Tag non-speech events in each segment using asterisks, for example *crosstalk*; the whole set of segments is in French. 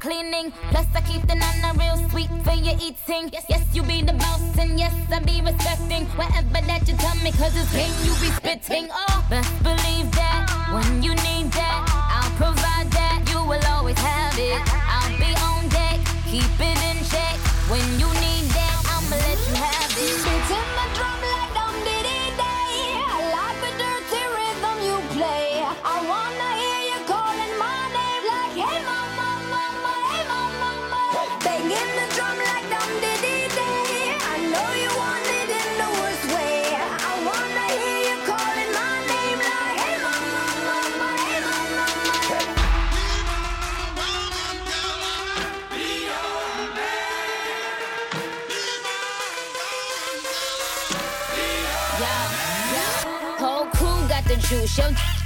Cleaning. Plus, I keep the nana real sweet for your eating. Yes, yes, you be the boss, and yes, I be respecting whatever that you tell me, cause it's game you be spitting. Oh, best believe that when you need that, I'll provide that. You will always have it.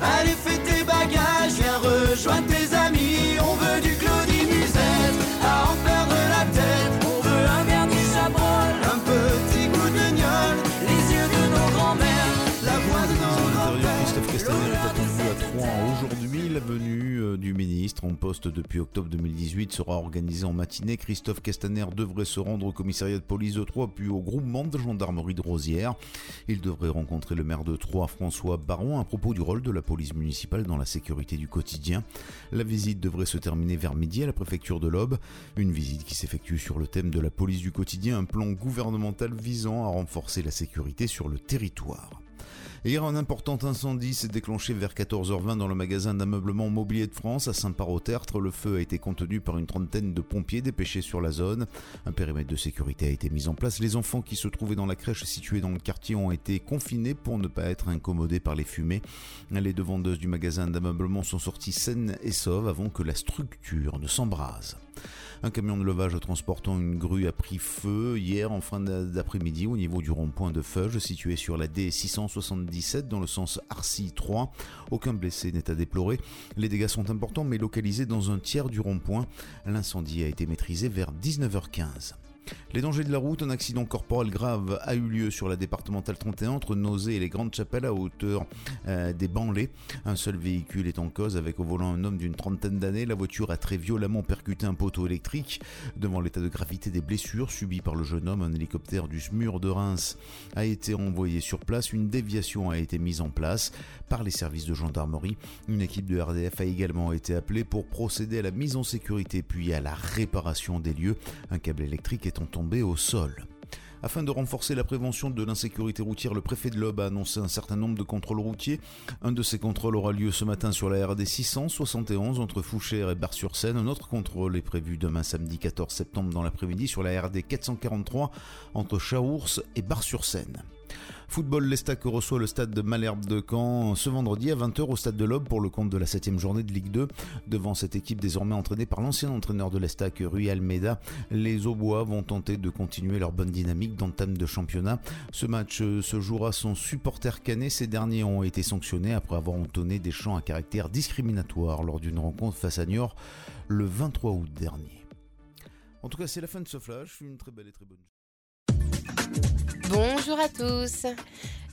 Allez, fais tes bagages, viens rejoindre tes amis. Ministre en poste depuis octobre 2018 sera organisé en matinée. Christophe Castaner devrait se rendre au commissariat de police de Troyes puis au groupement de gendarmerie de Rosière. Il devrait rencontrer le maire de Troyes, François Baron, à propos du rôle de la police municipale dans la sécurité du quotidien. La visite devrait se terminer vers midi à la préfecture de l'Aube. Une visite qui s'effectue sur le thème de la police du quotidien, un plan gouvernemental visant à renforcer la sécurité sur le territoire. Hier, un important incendie s'est déclenché vers 14h20 dans le magasin d'ameublement Mobilier de France à Saint-Par-au-Tertre. Le feu a été contenu par une trentaine de pompiers dépêchés sur la zone. Un périmètre de sécurité a été mis en place. Les enfants qui se trouvaient dans la crèche située dans le quartier ont été confinés pour ne pas être incommodés par les fumées. Les deux vendeuses du magasin d'ameublement sont sorties saines et sauves avant que la structure ne s'embrase. Un camion de levage transportant une grue a pris feu hier en fin d'après-midi au niveau du rond-point de Feuge situé sur la D677 dans le sens Arcy 3. Aucun blessé n'est à déplorer. Les dégâts sont importants mais localisés dans un tiers du rond-point. L'incendie a été maîtrisé vers 19h15. Les dangers de la route, un accident corporel grave a eu lieu sur la départementale 31 entre Nausée et les Grandes Chapelles à hauteur euh, des Banlais. Un seul véhicule est en cause avec au volant un homme d'une trentaine d'années. La voiture a très violemment percuté un poteau électrique. Devant l'état de gravité des blessures subies par le jeune homme, un hélicoptère du SMUR de Reims a été envoyé sur place. Une déviation a été mise en place par les services de gendarmerie. Une équipe de RDF a également été appelée pour procéder à la mise en sécurité puis à la réparation des lieux. Un câble électrique étant tombé au sol. Afin de renforcer la prévention de l'insécurité routière, le préfet de l'Aube a annoncé un certain nombre de contrôles routiers. Un de ces contrôles aura lieu ce matin sur la RD 671 entre Fouchères et Bar-sur-Seine. Un autre contrôle est prévu demain samedi 14 septembre dans l'après-midi sur la RD 443 entre Chaours et Bar-sur-Seine. Football, l'Estac reçoit le stade de Malherbe de Caen ce vendredi à 20h au stade de l'Aube pour le compte de la 7 journée de Ligue 2. Devant cette équipe désormais entraînée par l'ancien entraîneur de l'Estac, Rui Almeida, les Aubois vont tenter de continuer leur bonne dynamique d'entame de championnat. Ce match euh, se jouera sans supporter canet. Ces derniers ont été sanctionnés après avoir entonné des chants à caractère discriminatoire lors d'une rencontre face à Niort le 23 août dernier. En tout cas, c'est la fin de ce flash. Une très belle et très bonne Bonjour à tous.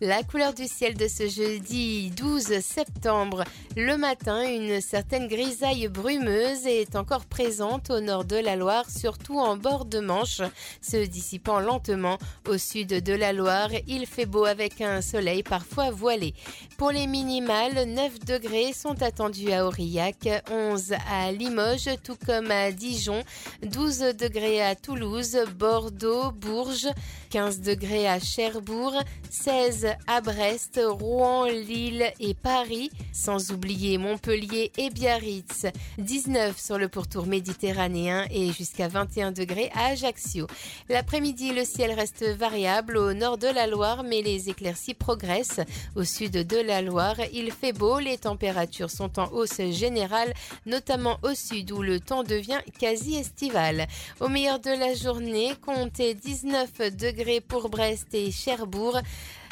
La couleur du ciel de ce jeudi 12 septembre. Le matin, une certaine grisaille brumeuse est encore présente au nord de la Loire, surtout en bord de Manche, se dissipant lentement au sud de la Loire. Il fait beau avec un soleil parfois voilé. Pour les minimales, 9 degrés sont attendus à Aurillac, 11 à Limoges, tout comme à Dijon, 12 degrés à Toulouse, Bordeaux, Bourges, 15 degrés à Cherbourg, 16 à Brest, Rouen, Lille et Paris, sans oublier Montpellier et Biarritz, 19 sur le pourtour méditerranéen et jusqu'à 21 degrés à Ajaccio. L'après-midi, le ciel reste variable au nord de la Loire, mais les éclaircies progressent au sud de la Loire. Il fait beau, les températures sont en hausse générale, notamment au sud où le temps devient quasi estival. Au meilleur de la journée, comptez 19 degrés pour Brest et Cherbourg.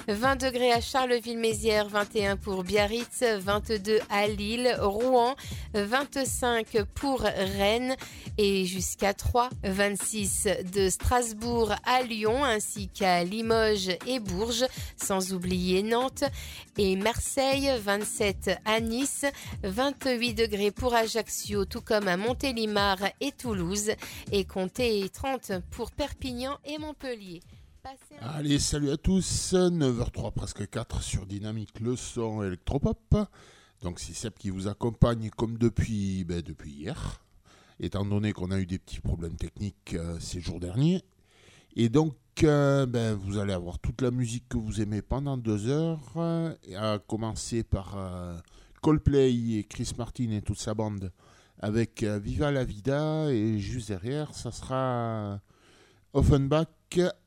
20 degrés à Charleville-Mézières, 21 pour Biarritz, 22 à Lille, Rouen, 25 pour Rennes et jusqu'à 3, 26 de Strasbourg à Lyon ainsi qu'à Limoges et Bourges, sans oublier Nantes et Marseille, 27 à Nice, 28 degrés pour Ajaccio, tout comme à Montélimar et Toulouse et comptez 30 pour Perpignan et Montpellier. Allez, salut à tous, 9h03 presque 4 sur Dynamique, le son électropop. Donc c'est Seb qui vous accompagne comme depuis, ben, depuis hier, étant donné qu'on a eu des petits problèmes techniques euh, ces jours derniers. Et donc euh, ben, vous allez avoir toute la musique que vous aimez pendant deux heures, euh, à commencer par Coldplay et Chris Martin et toute sa bande avec Viva la Vida et juste derrière ça sera Offenbach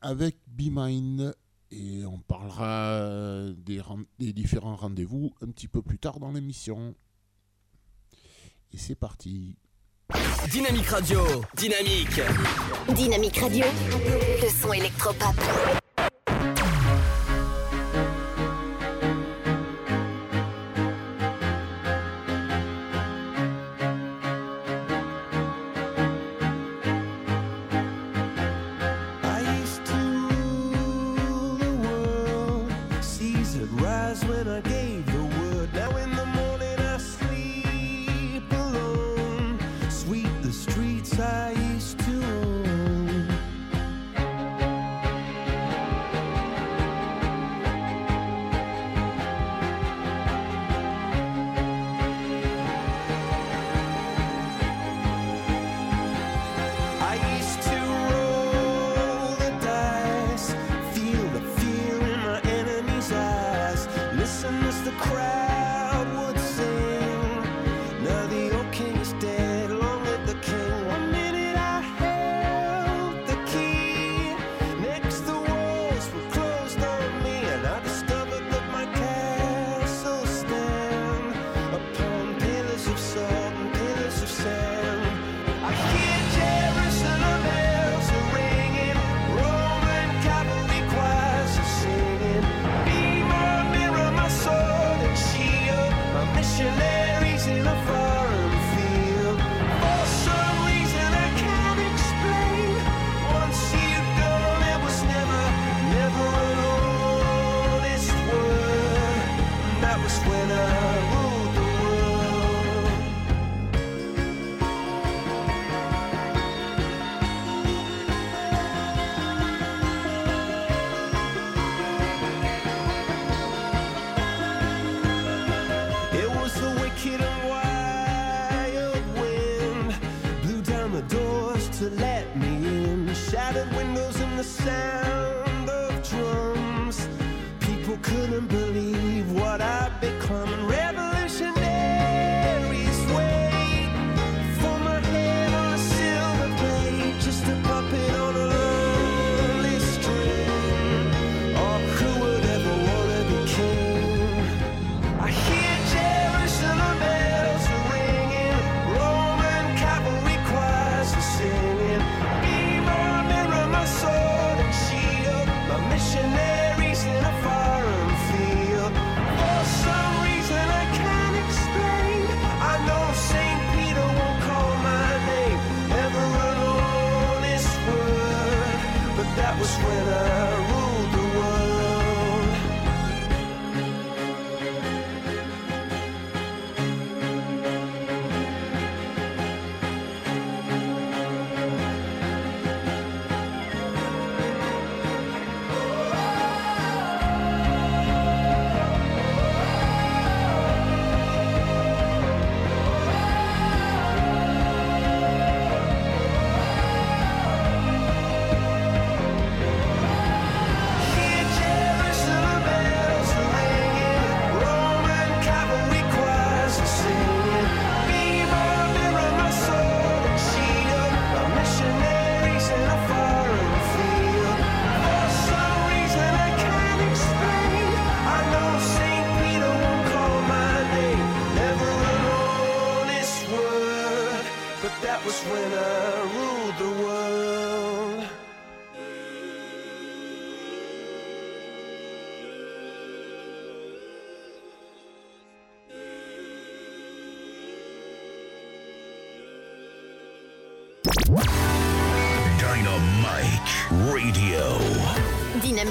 avec Be Mine et on parlera des, des différents rendez-vous un petit peu plus tard dans l'émission. Et c'est parti. Dynamique Radio, dynamique. Dynamique Radio, le son électropop. sair.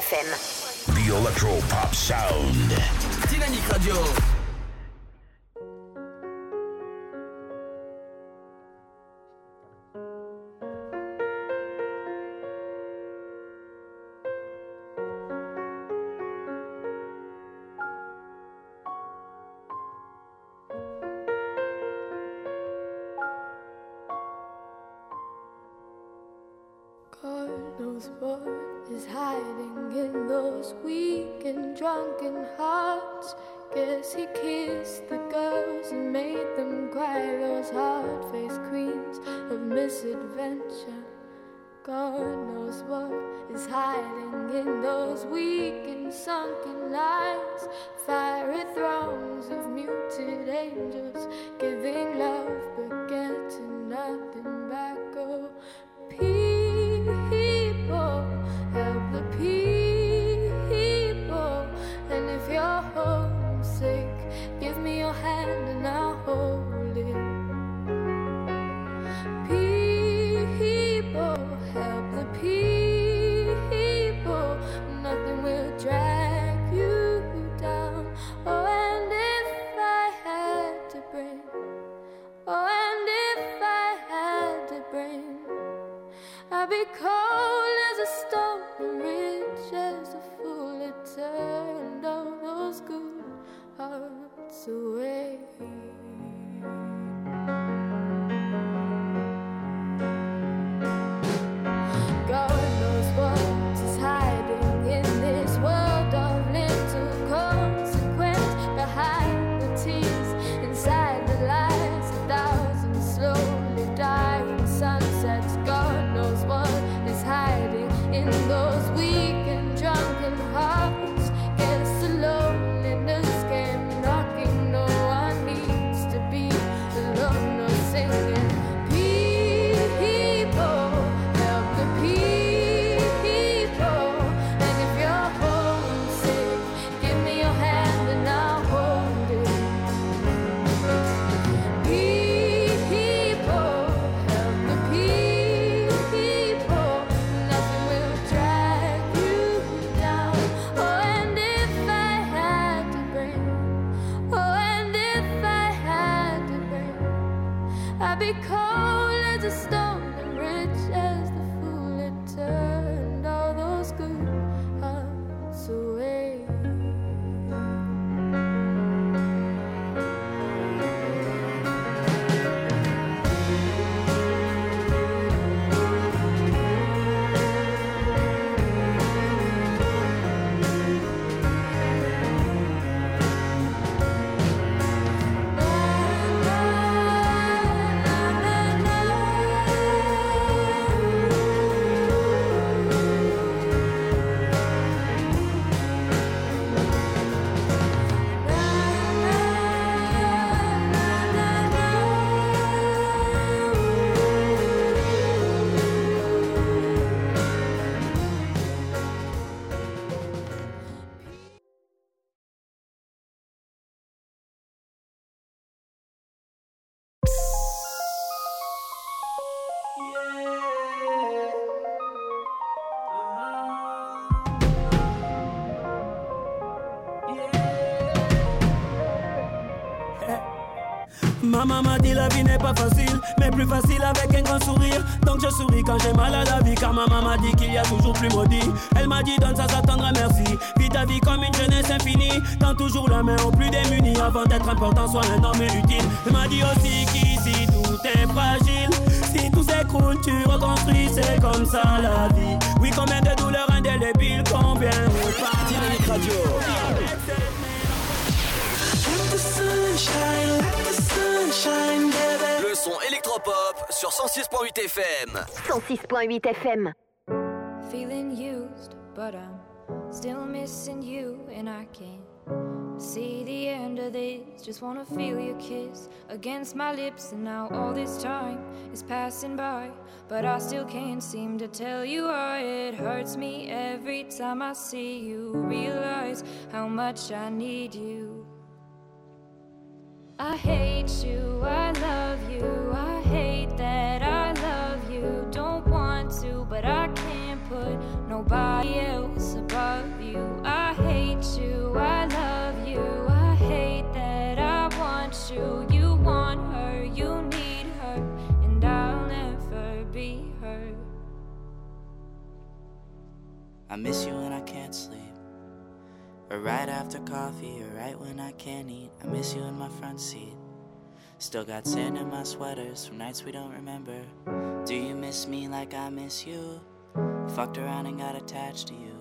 The Electro Pop Sound. Dynamique Radio. you. Maman m'a dit la vie n'est pas facile, mais plus facile avec un grand sourire. Donc je souris quand j'ai mal à la vie, car ma maman m'a dit qu'il y a toujours plus maudit. Elle m'a dit donne ça, ça t'attendra, merci. Vis ta vie comme une jeunesse infinie. Tends toujours la main aux plus démunis avant d'être important, sois un homme utile. Elle m'a dit aussi qu'ici tout est fragile. Si tout s'écroule, tu reconstruis, c'est comme ça la vie. Oui, combien de douleurs indélébiles, combien de pas. Dynamique Radio. Le son électropop sur 106.8 FM. 106.8 FM. Feeling used, but I'm still missing you, and I can't see the end of this. Just wanna feel your kiss against my lips, and now all this time is passing by, but I still can't seem to tell you why it hurts me every time I see you. Realize how much I need you. I hate you, I love you, I hate that I love you. Don't want to, but I can't put nobody else above you. I hate you, I love you, I hate that I want you. You want her, you need her, and I'll never be her. I miss you when I can't sleep. Or right after coffee, or right when I can't eat. I miss you in my front seat. Still got sand in my sweaters from nights we don't remember. Do you miss me like I miss you? Fucked around and got attached to you.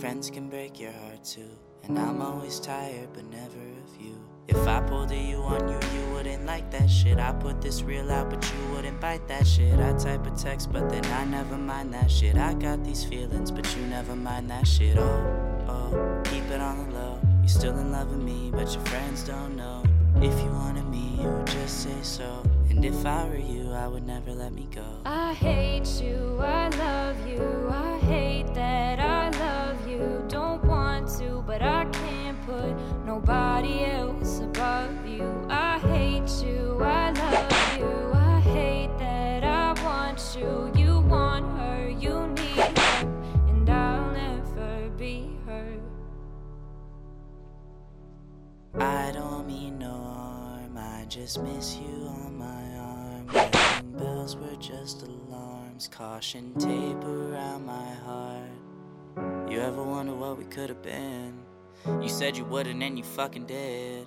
Friends can break your heart too. And I'm always tired, but never of you. If I pulled a you on you, you wouldn't like that shit. I put this real out, but you wouldn't bite that shit. I type a text, but then I never mind that shit. I got these feelings, but you never mind that shit. Oh, oh, keep it on the low. You're still in love with me, but your friends don't know. If you wanted me, you would just say so. And if I were you, I would never let me go. I hate you, I love you, I hate that I love you. Don't want to, but I can't put nobody else above you. I hate you, I love you, I hate that I want you. I don't mean no harm, I just miss you on my arm. Ringing bells were just alarms, caution tape around my heart. You ever wonder what we could have been? You said you wouldn't, and you fucking did.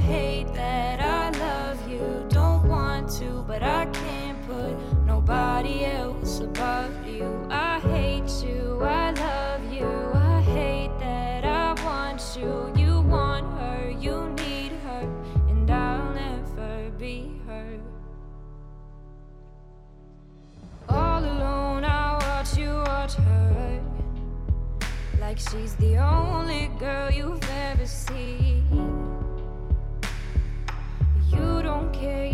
hate that I love you. Don't want to, but I can't put nobody else above you. I hate you, I love you, I hate that I want you. You want her, you need her, and I'll never be her. All alone, I watch you watch her. Like she's the only girl you've ever seen. Care,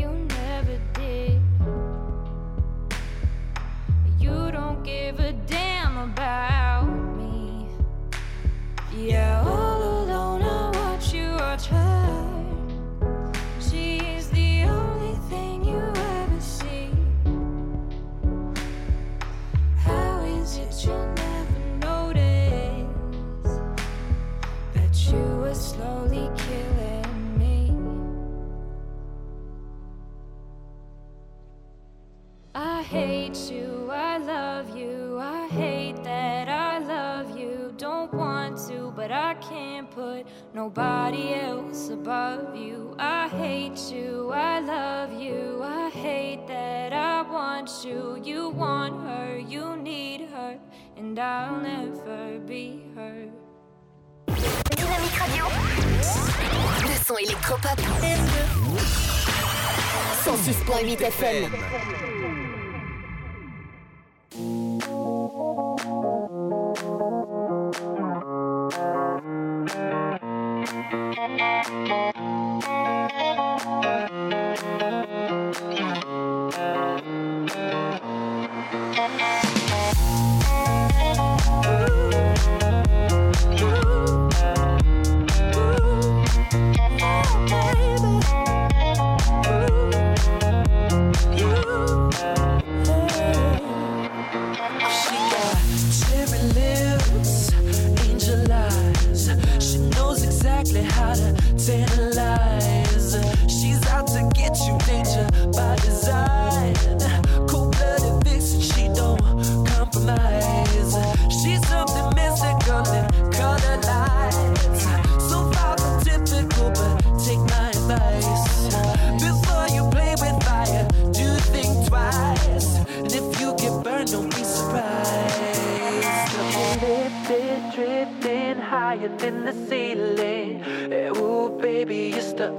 nobody else above you. I hate you, I love you, I hate that I want you. You want her, you need her, and I'll never be her. Dynamique Radio. Le son électropop. 106.8 FM. Dynamique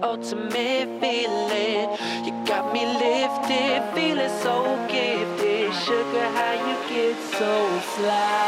ultimate feeling. You got me lifted, feeling so gifted. Sugar, how you get so fly?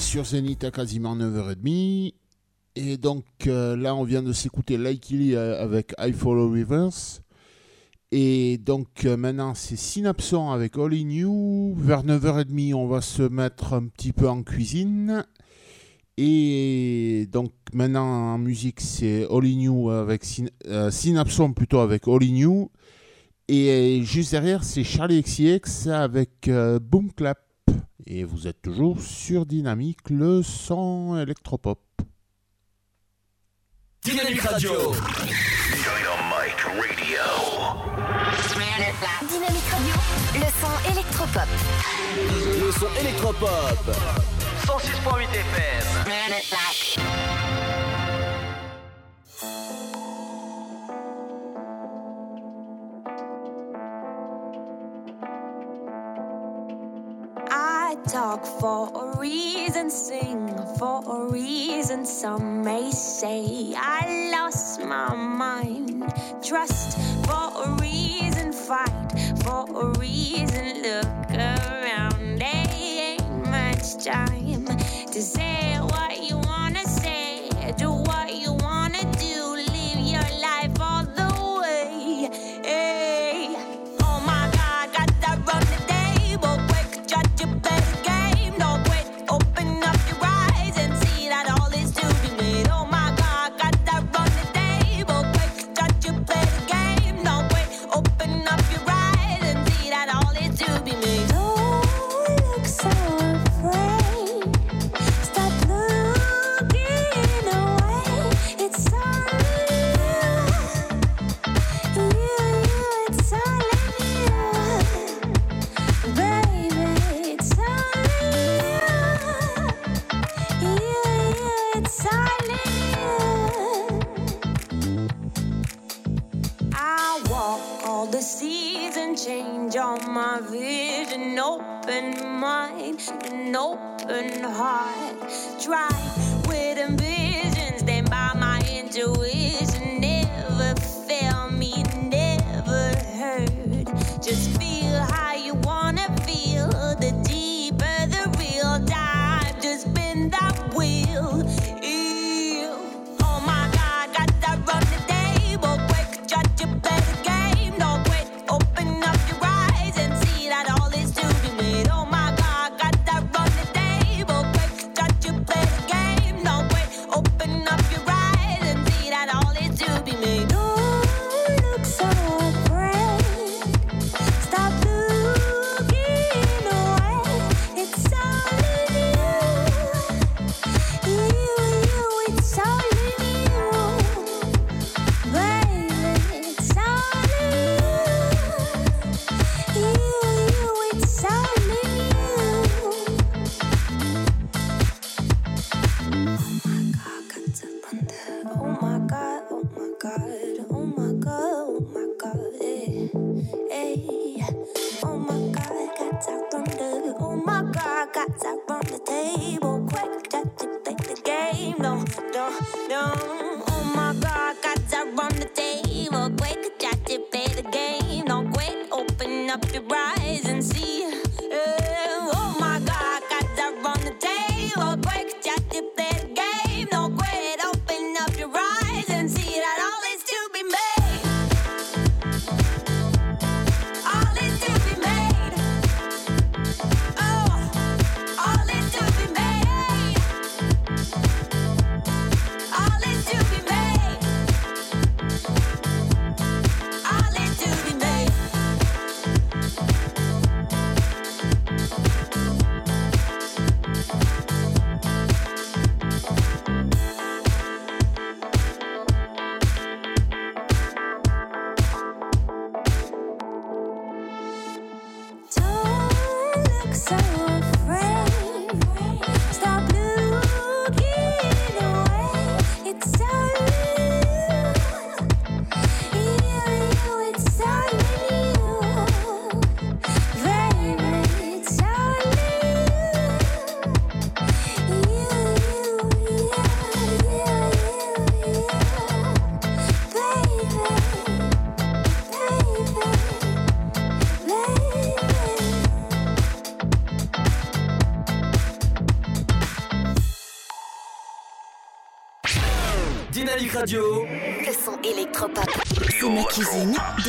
sur Zenith à quasiment 9h30. Et donc euh, là, on vient de s'écouter Likely euh, avec I Follow Rivers. Et donc euh, maintenant, c'est Synapson avec All In You. Vers 9h30, on va se mettre un petit peu en cuisine. Et donc maintenant, en musique, c'est All In You avec Synapson plutôt avec All In You. Et juste derrière, c'est Charlie XCX avec Boom Clap et vous êtes toujours sur Dynamique le son électropop. Dynamique Radio. Dynamique Radio. Dynamique Radio. Le son électropop. Le son électropop. 106.8 FM. talk for a reason, sing for a reason. Some may say I lost my mind. Trust for a reason, fight for a reason. Look around, there ain't much time to say. all the seasons change all my vision. Open mind and open heart. Try with ambition stand by my intuition.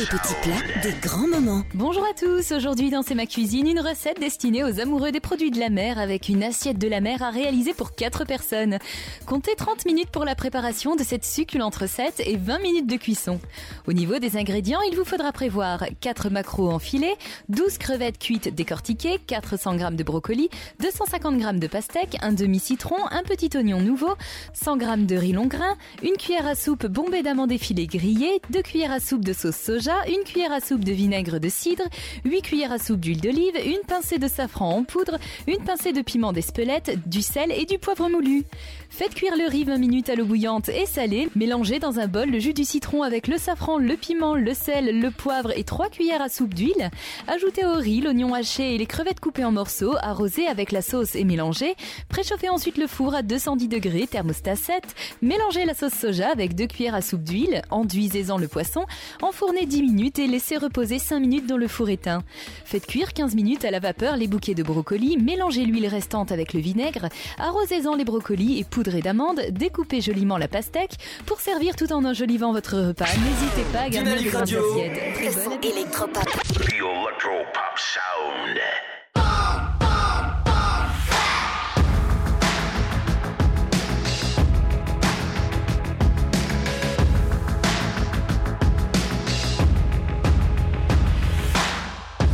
Des petits plats, des grands moments. Bonjour à tous, aujourd'hui dans C'est ma cuisine, une recette destinée aux amoureux des produits de la mer avec une assiette de la mer à réaliser pour 4 personnes. Comptez 30 minutes pour la préparation de cette succulente recette et 20 minutes de cuisson. Au niveau des ingrédients, il vous faudra prévoir 4 maquereaux en filet, 12 crevettes cuites décortiquées, 400 g de brocoli, 250 g de pastèque, un demi-citron, un petit oignon nouveau, 100 g de riz long grain, une cuillère à soupe bombée d'amandes effilées grillées, 2 cuillères à soupe de sauce soja, une cuillère à soupe de vinaigre de cidre, 8 cuillères à soupe d'huile d'olive, une pincée de safran en poudre, une pincée de piment d'Espelette, du sel et du poivre moulu. Faites cuire le riz 20 minutes à l'eau bouillante et salée. Mélangez dans un bol le jus du citron avec le safran, le piment, le sel, le poivre et 3 cuillères à soupe d'huile. Ajoutez au riz l'oignon haché et les crevettes coupées en morceaux, arrosez avec la sauce et mélangez. Préchauffez ensuite le four à 210 degrés, thermostat 7. Mélangez la sauce soja avec 2 cuillères à soupe d'huile. Enduisez-en le poisson. Enfournez 10 minutes et laissez reposer 5 minutes dans le four éteint. Faites cuire 15 minutes à la vapeur les bouquets de brocolis. Mélangez l'huile restante avec le vinaigre. Arrosez-en les brocolis et poudrez d'amandes. Découpez joliment la pastèque pour servir tout en enjolivant votre repas. N'hésitez pas à Dynamique Radio. Très bonne électropop. The electro-pop sound.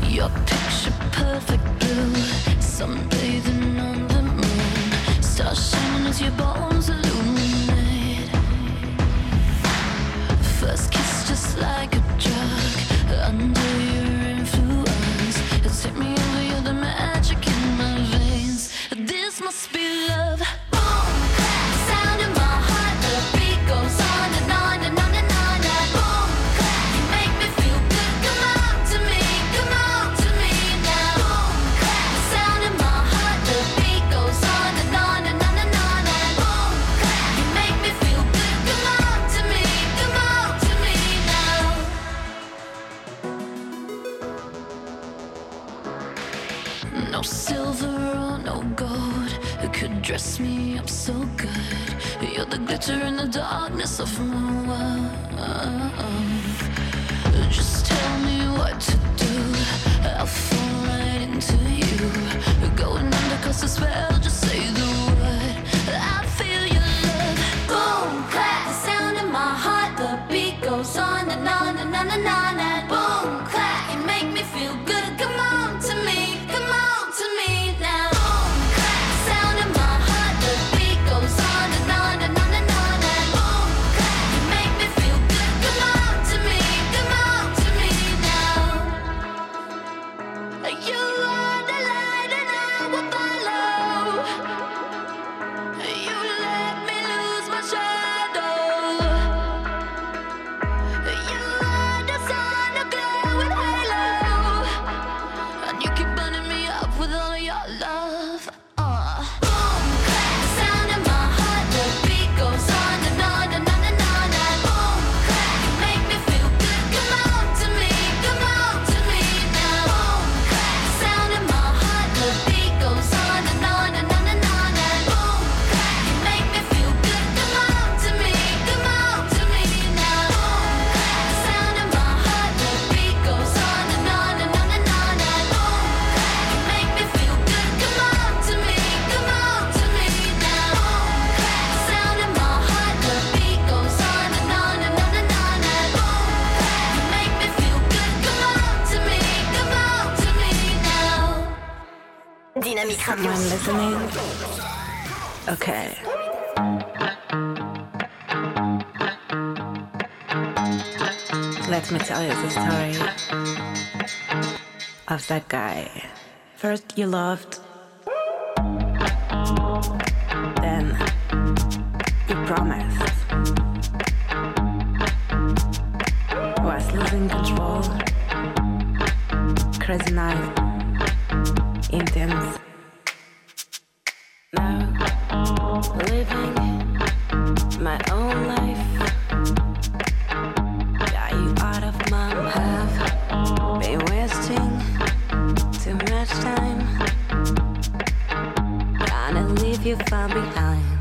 Your picture perfect blue, sunbathing on the moon, stars shining as your bones like dress me up so good. You're the glitter in the darkness of my world. Just tell me what to do. I'll fall right into you. Going under 'cause the spell. Just say Someone listening? Okay. Let me tell you the story of that guy. First, you loved, then you promised. Gonna leave you far behind.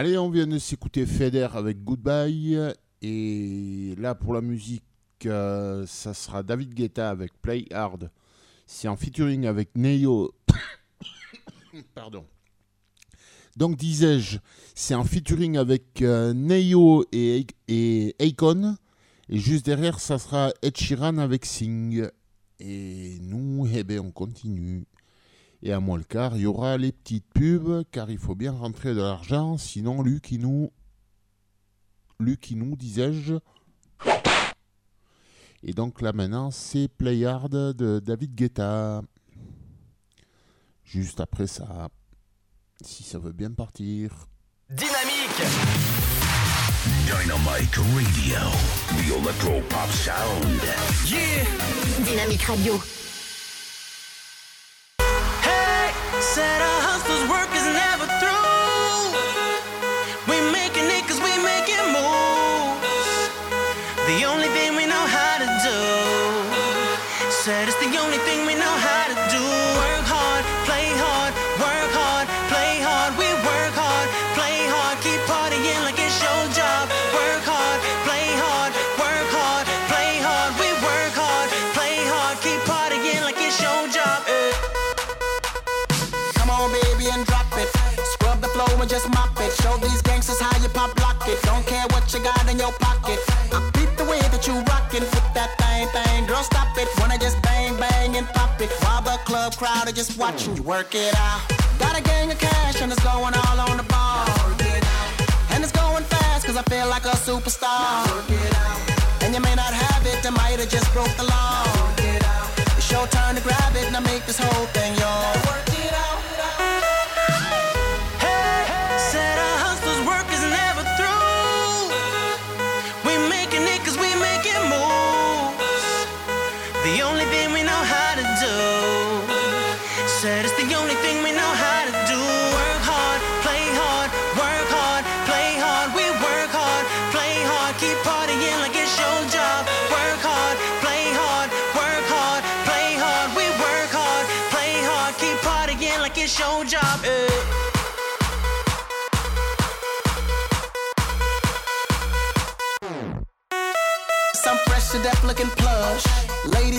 Allez, on vient de s'écouter Feder avec Goodbye. Et là, pour la musique, euh, ça sera David Guetta avec Play Hard. C'est en featuring avec Neo. *coughs* Pardon. Donc, disais-je, c'est en featuring avec euh, Neo et, et. Et juste derrière, ça sera Ed Sheeran avec Sing. Et nous, eh ben, on continue. Et à moins le quart, il y aura les petites pubs, car il faut bien rentrer de l'argent, sinon Luc, il nous... Luc, il nous, disais-je... Et donc là maintenant, c'est Play Hard de David Guetta. Juste après ça, si ça veut bien partir. Dynamique Dynamic Radio, the electro pop sound. Yeah! Dynamique Radio. Said our hustler's work is never club crowd are just watching you work it out. Got a gang of cash and it's going all on the ball. And it's going fast cause I feel like a superstar. And you may not have it, I might have just broke the law. It's your turn to grab it and I make this whole thing yours. Hey,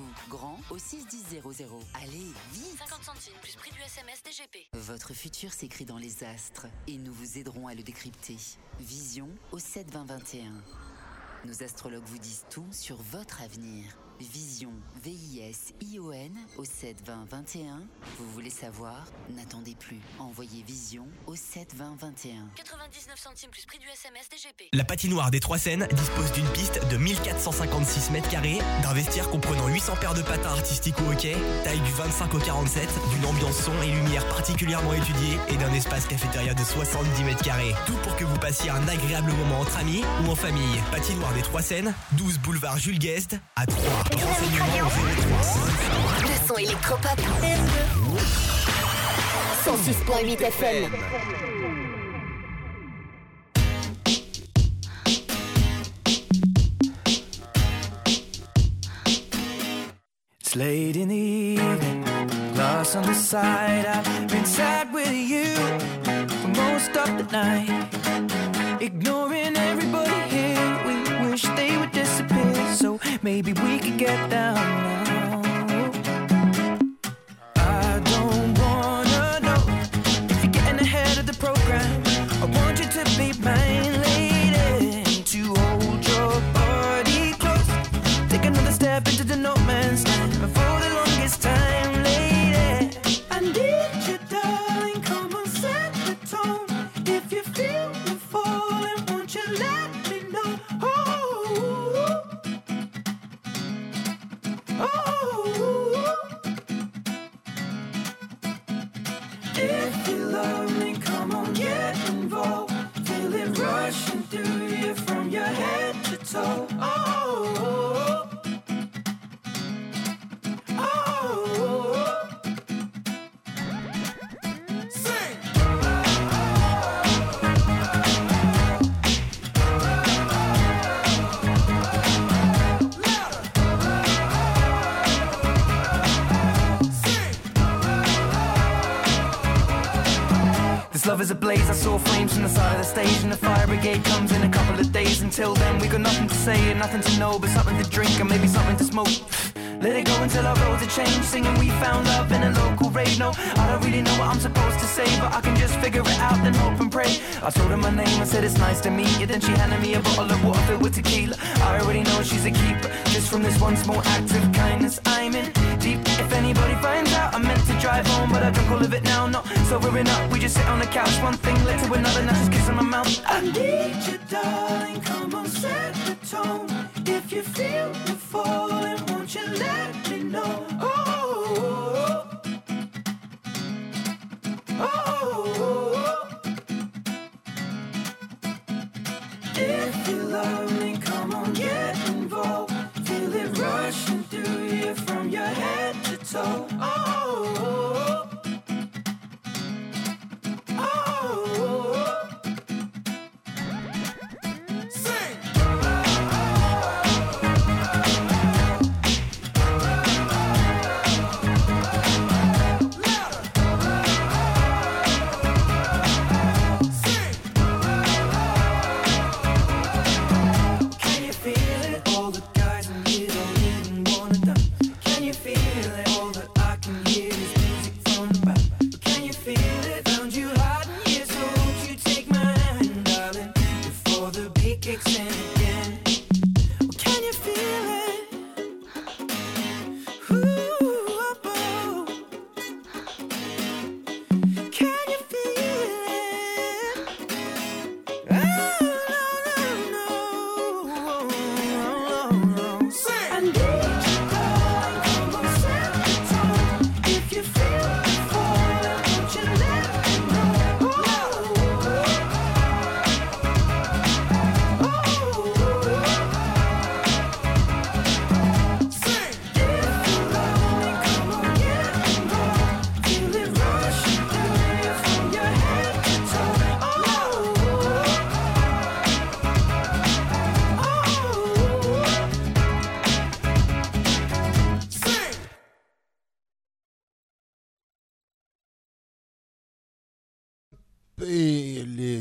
vous. Grand au 61000. Allez, vite 50 centimes plus prix du SMS DGP. Votre futur s'écrit dans les astres et nous vous aiderons à le décrypter. Vision au 72021. Nos astrologues vous disent tout sur votre avenir. Vision, V-I-S-I-O-N au 7 20 21. Vous voulez savoir? N'attendez plus. Envoyez Vision au 7 20 21. 99 centimes plus prix du SMS DGP. La patinoire des Trois Seines dispose d'une piste de 1456 mètres carrés, d'un vestiaire comprenant 800 paires de patins artistiques ou hockey, taille du 25 au 47, d'une ambiance son et lumière particulièrement étudiée et d'un espace cafétéria de 70 mètres carrés. Tout pour que vous passiez un agréable moment entre amis ou en famille. Patinoire des Trois Seines, 12 boulevard Jules Guest à 3. FM. It's late in the evening, lost on the side. I've been sad with you for most of the night, ignoring. Maybe we could get down now. Changed. Singing we found love in a local rave. No, I don't really know what I'm supposed to say, but I can just figure it out and hope and pray. I told her my name, I said it's nice to meet you. Then she handed me a bottle of water filled with tequila. I already know she's a keeper. Just from this one small act of kindness, I'm in deep. If anybody finds out, I meant to drive home, but I drunk all of it now. Not sobering up, we just sit on the couch. One thing led to another, now just kissing my mouth. I need you, darling. Come on, set the tone. If you feel me falling, won't you let me know? Love me, come on, get involved. Feel it rushing through you from your head to toe. Oh,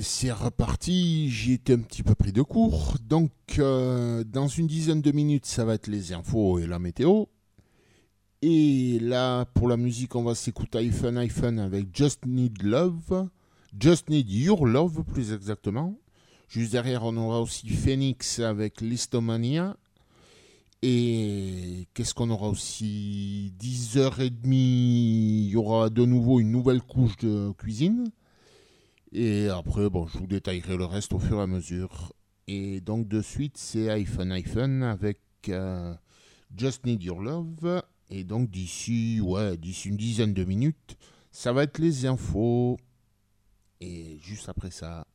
C'est reparti, j'ai été un petit peu pris de court. Donc, euh, dans une dizaine de minutes, ça va être les infos et la météo. Et là, pour la musique, on va s'écouter iPhone iPhone avec Just Need Love. Just Need Your Love, plus exactement. Juste derrière, on aura aussi Phoenix avec Listomania. Et qu'est-ce qu'on aura aussi? 10h30, il y aura de nouveau une nouvelle couche de cuisine. Et après, bon, je vous détaillerai le reste au fur et à mesure. Et donc, de suite, c'est iPhone iPhone avec euh, Just Need Your Love. Et donc, d'ici, ouais, d'ici une dizaine de minutes, ça va être les infos. Et juste après ça,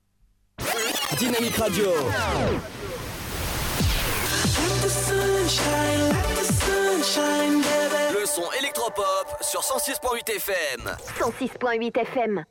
Dynamique Radio. Le son électropop sur 106.8 FM. 106.8 FM.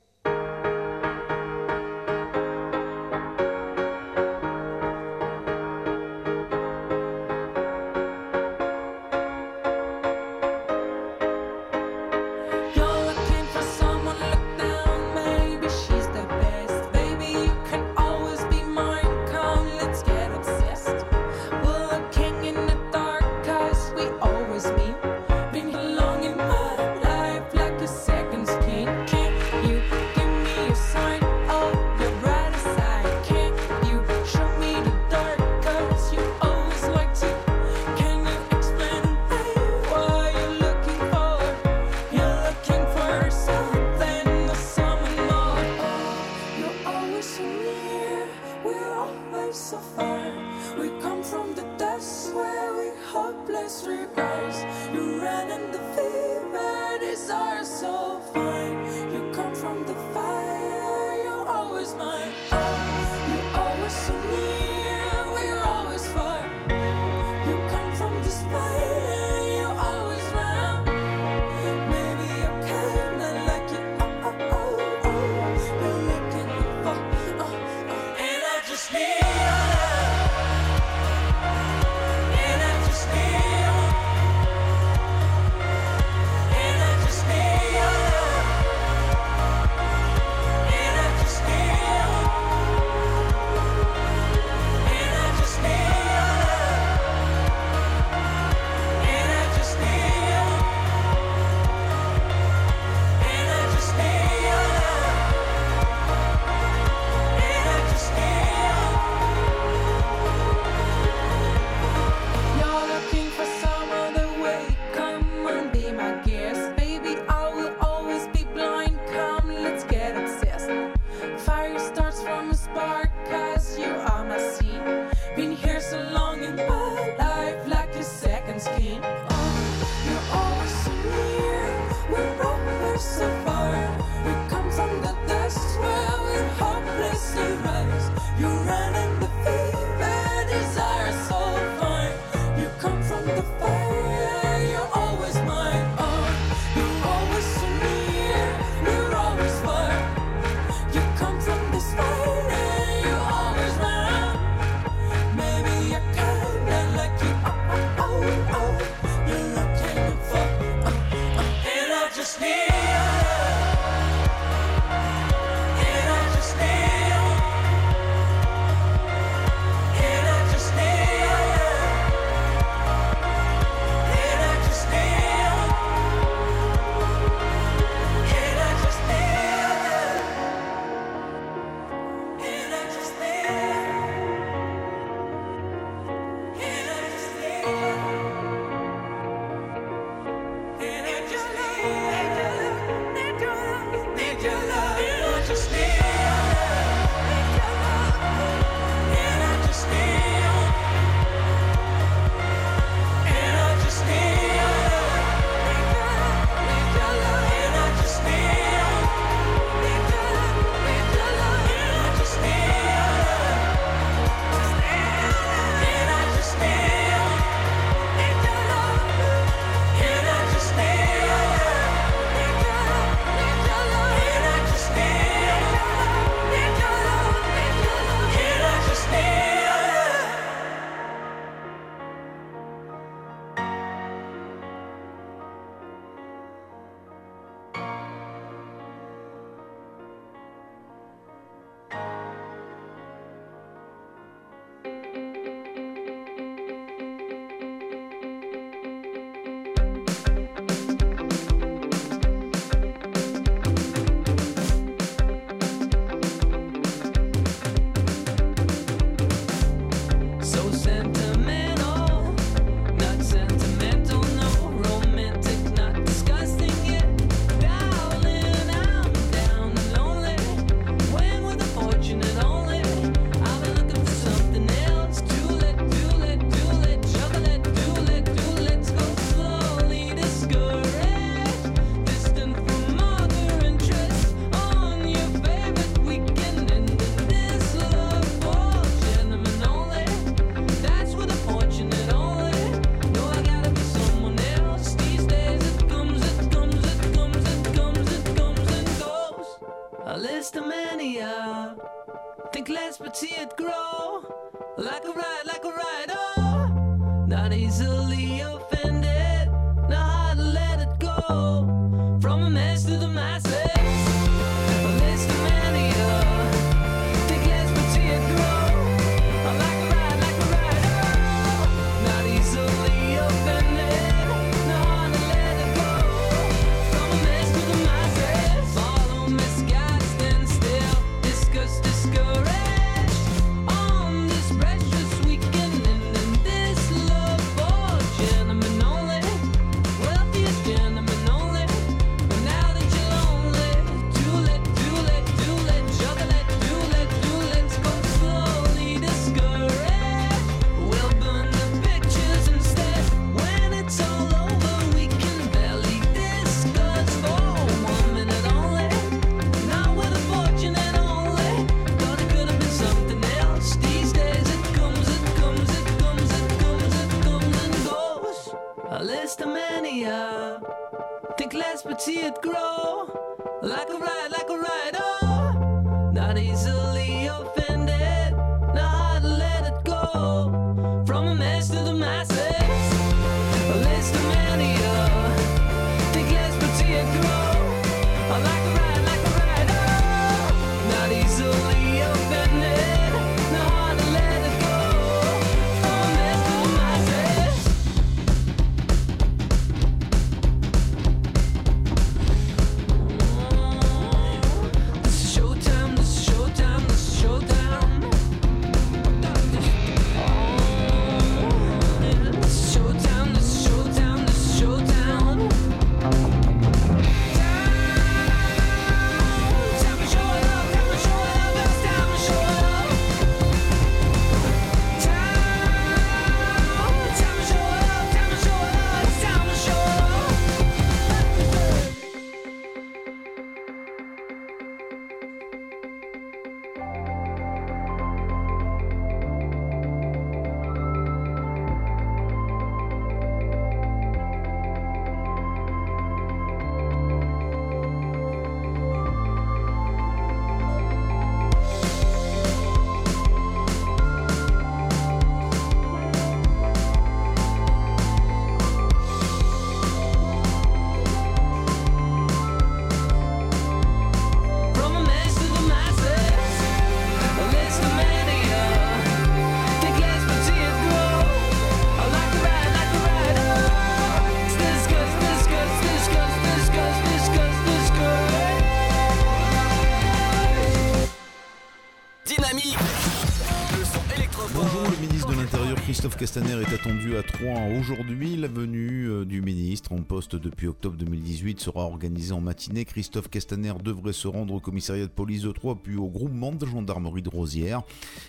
Castaner est attendu à Troyes aujourd'hui. La venue euh, du ministre en poste depuis octobre 2018 sera organisée en matinée. Christophe Castaner devrait se rendre au commissariat de police de Troyes puis au groupement de gendarmerie de Rosières.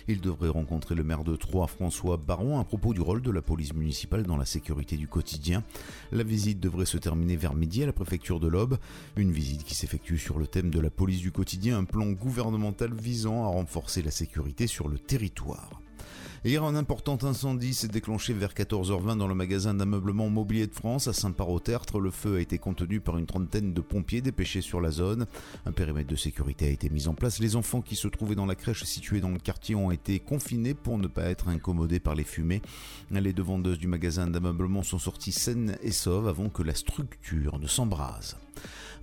Il devrait rencontrer le maire de Troyes, François Baron, à propos du rôle de la police municipale dans la sécurité du quotidien. La visite devrait se terminer vers midi à la préfecture de l'Aube. Une visite qui s'effectue sur le thème de la police du quotidien, un plan gouvernemental visant à renforcer la sécurité sur le territoire. Hier, un important incendie s'est déclenché vers 14h20 dans le magasin d'ameublement Mobilier de France à Saint-Par-au-Tertre. Le feu a été contenu par une trentaine de pompiers dépêchés sur la zone. Un périmètre de sécurité a été mis en place. Les enfants qui se trouvaient dans la crèche située dans le quartier ont été confinés pour ne pas être incommodés par les fumées. Les deux vendeuses du magasin d'ameublement sont sorties saines et sauves avant que la structure ne s'embrase.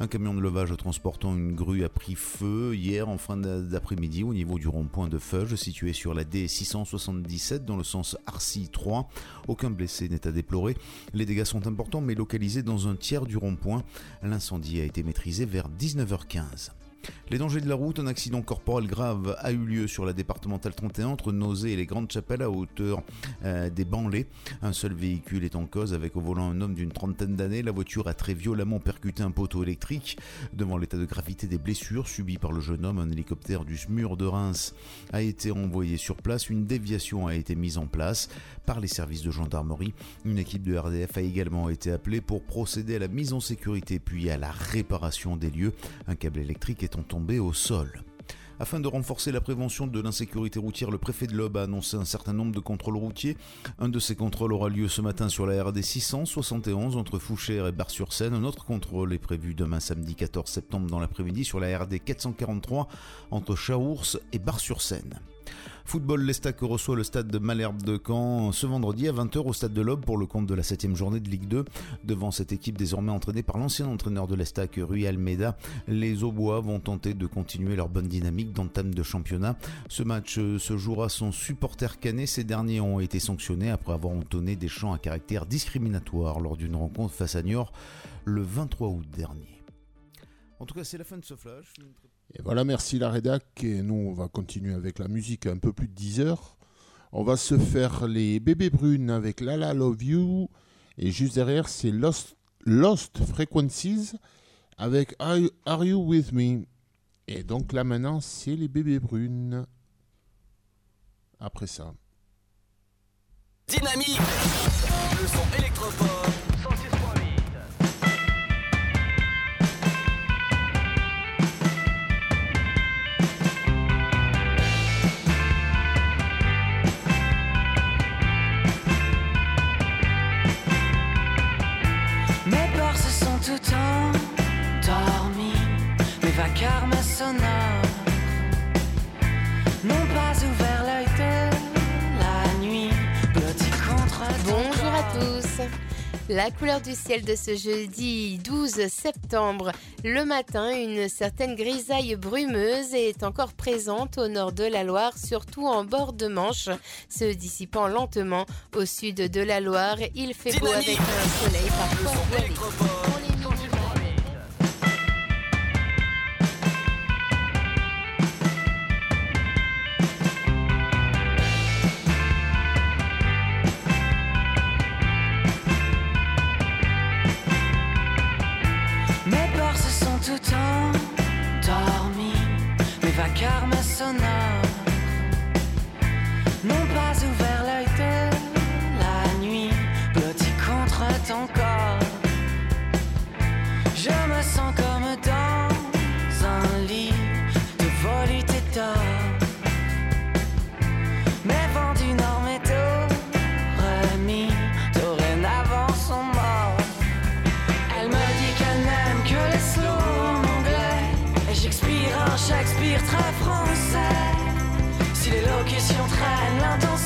Un camion de levage transportant une grue a pris feu hier en fin d'après-midi au niveau du rond-point de Feuge situé sur la D677 dans le sens Arcy 3. Aucun blessé n'est à déplorer. Les dégâts sont importants mais localisés dans un tiers du rond-point. L'incendie a été maîtrisé vers 19h15. Les dangers de la route, un accident corporel grave a eu lieu sur la départementale 31 entre Nausée et les Grandes Chapelles à hauteur euh, des Banlais. Un seul véhicule est en cause avec au volant un homme d'une trentaine d'années. La voiture a très violemment percuté un poteau électrique. Devant l'état de gravité des blessures subies par le jeune homme, un hélicoptère du SMUR de Reims a été envoyé sur place. Une déviation a été mise en place par les services de gendarmerie. Une équipe de RDF a également été appelée pour procéder à la mise en sécurité puis à la réparation des lieux. Un câble électrique étant tombé au sol. Afin de renforcer la prévention de l'insécurité routière, le préfet de l'Aube a annoncé un certain nombre de contrôles routiers. Un de ces contrôles aura lieu ce matin sur la RD 671 entre Fouchères et Bar-sur-Seine. Un autre contrôle est prévu demain samedi 14 septembre dans l'après-midi sur la RD 443 entre Chaours et Bar-sur-Seine. Football, l'Estac reçoit le stade de Malherbe de Caen ce vendredi à 20h au stade de l'Aube pour le compte de la 7 journée de Ligue 2. Devant cette équipe désormais entraînée par l'ancien entraîneur de l'Estac, Rui Almeida, les Aubois vont tenter de continuer leur bonne dynamique d'entame de championnat. Ce match euh, se jouera sans supporter canet. Ces derniers ont été sanctionnés après avoir entonné des chants à caractère discriminatoire lors d'une rencontre face à Niort le 23 août dernier. En tout cas, c'est la fin de ce flash. Et voilà, merci la rédac. Et nous, on va continuer avec la musique un peu plus de 10 heures. On va se faire les bébés brunes avec Lala Love You. Et juste derrière, c'est Lost, Frequencies avec Are You, Are You With Me. Et donc là maintenant, c'est les bébés brunes. Après ça. Dynamique Le son électropop mes vacarmes sonores n'ont pas ouvert l'œil de la nuit, blotti contre Bonjour à tous. La couleur du ciel de ce jeudi 12 septembre. Le matin, une certaine grisaille brumeuse est encore présente au nord de la Loire, surtout en bord de Manche, se dissipant lentement au sud de la Loire. Il fait beau avec un soleil parfois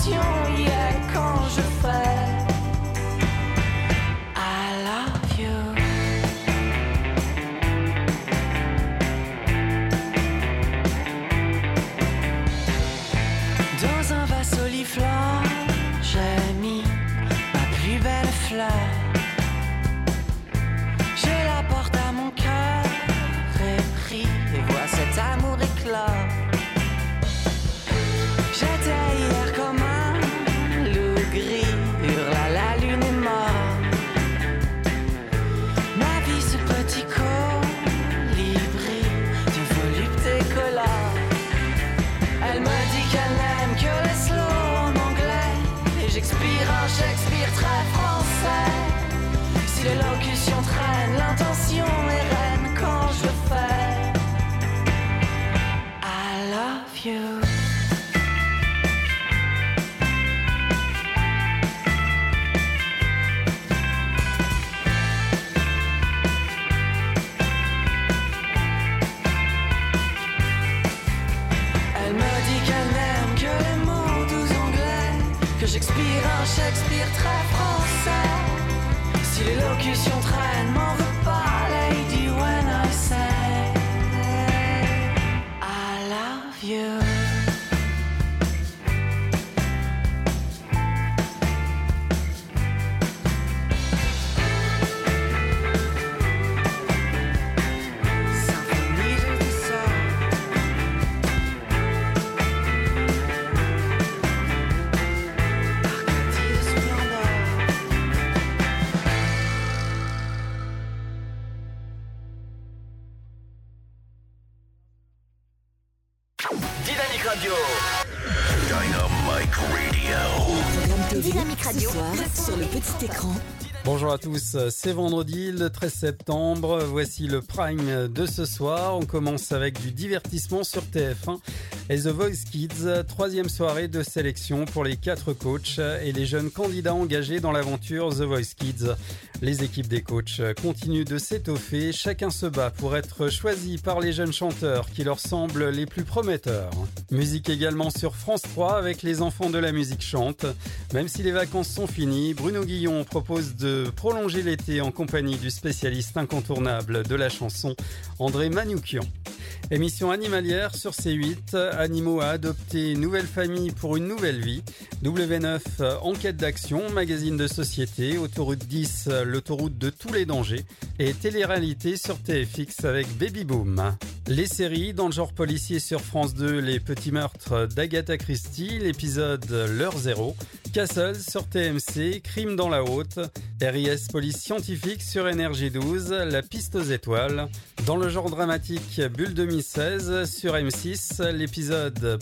you j'expire un Shakespeare très français. Si l'élocution traîne, m'en veux pas, lady, when I say I love you. Dynamique Radio Dynamite Radio. Dynamique Radio. sur le petit écran. Bonjour à tous, c'est vendredi le 13 septembre, voici le prime de ce soir. On commence avec du divertissement sur TF1 et The Voice Kids, troisième soirée de sélection pour les quatre coachs et les jeunes candidats engagés dans l'aventure The Voice Kids. Les équipes des coachs continuent de s'étoffer, chacun se bat pour être choisi par les jeunes chanteurs qui leur semblent les plus prometteurs. Musique également sur France 3 avec les enfants de la musique chante. Même si les vacances sont finies, Bruno Guillon propose de prolonger l'été en compagnie du spécialiste incontournable de la chanson, André Manoukian. Émission animalière sur C8, Animaux à adopter, nouvelle famille pour une nouvelle vie. W9, enquête d'action, magazine de société, autoroute 10, l'autoroute de tous les dangers. Et télé-réalité sur TFX avec Baby Boom. Les séries dans le genre policier sur France 2, les petits meurtres d'Agatha Christie, l'épisode L'heure zéro. Castle sur TMC, Crime dans la haute. RIS Police Scientifique sur Énergie 12, La piste aux étoiles. Dans le genre dramatique, Bulle 2016 sur M6, l'épisode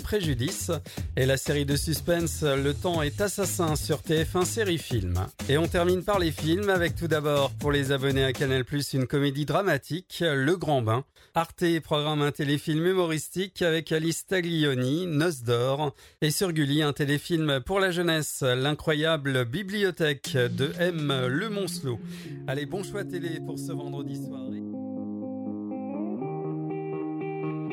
Préjudice. Et la série de suspense Le temps est assassin sur TF1 série film. Et on termine par les films avec tout d'abord pour les abonnés à Canal+, une comédie dramatique, Le Grand Bain. Arte programme un téléfilm humoristique avec Alice Taglioni, Noce d'or. Et sur Gulli, un téléfilm pour la jeunesse, L'incroyable bibliothèque de M. Le Moncelot. Allez, bon choix télé pour ce vendredi soir.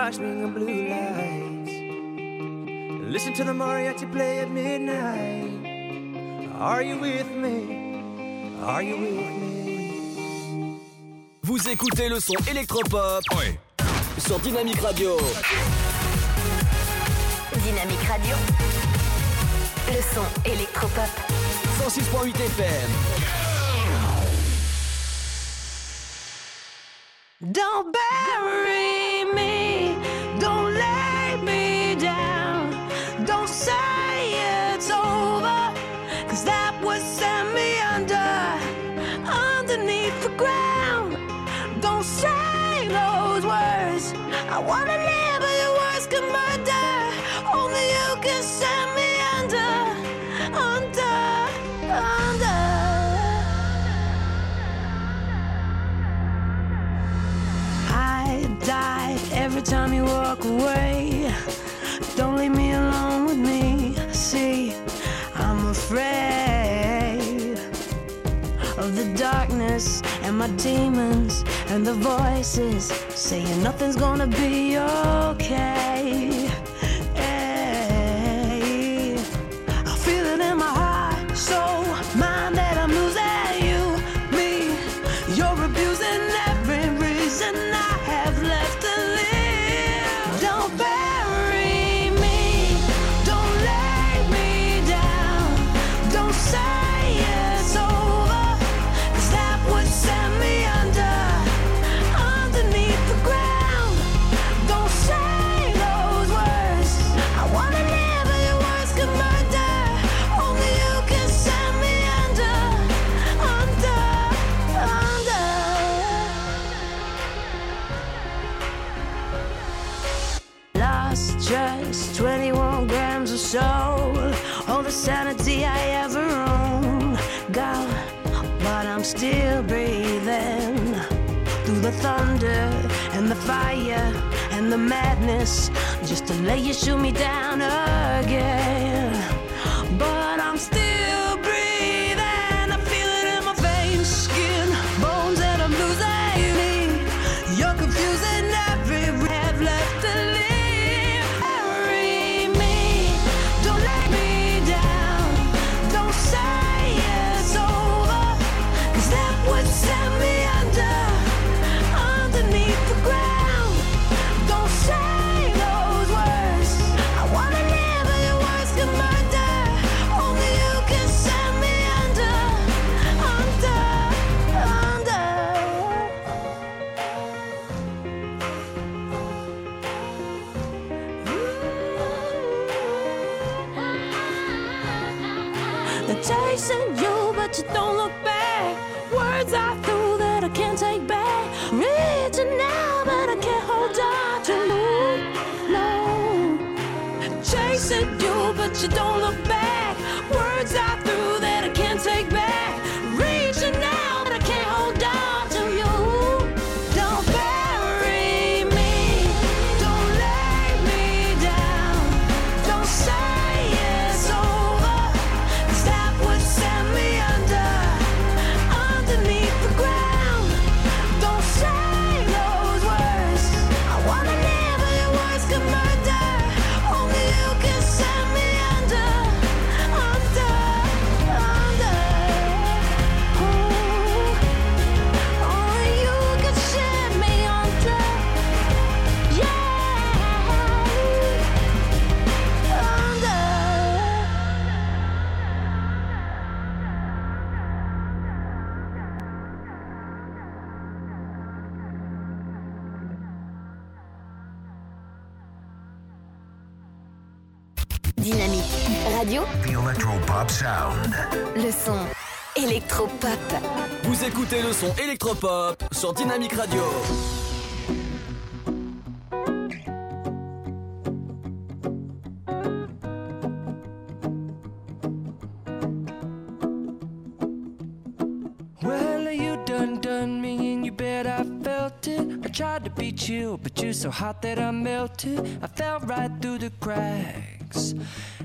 By swinging blue lights. Listen to the mariachi play at midnight. Are you with me? Are you with me? Vous écoutez le son électropop sur Dynamique Radio. Dynamique Radio. Le son électropop. 106.8 FM. Don't bury away. Don't leave me alone with me. See, I'm afraid of the darkness and my demons and the voices saying nothing's gonna be okay. madness just to let you shoot me down again. radio. The Electropop Sound. Le son électropop. Vous écoutez le son électropop sur Dynamique Radio. Well are you done done meaning you bet I felt it I tried to beat you, but you're so hot that I melted. I fell right through the cracks.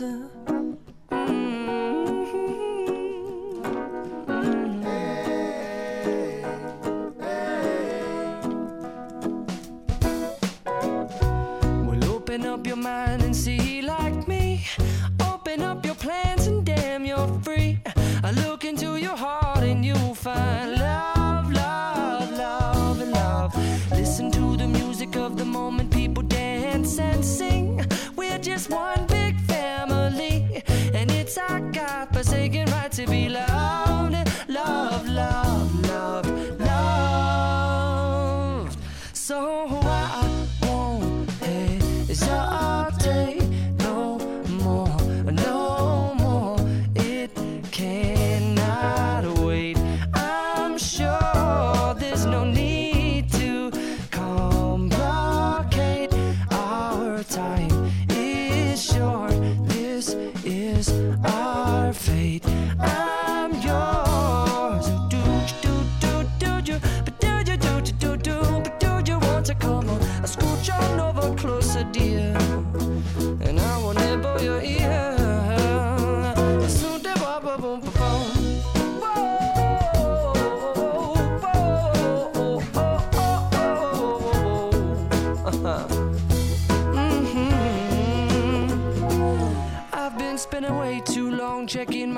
answer.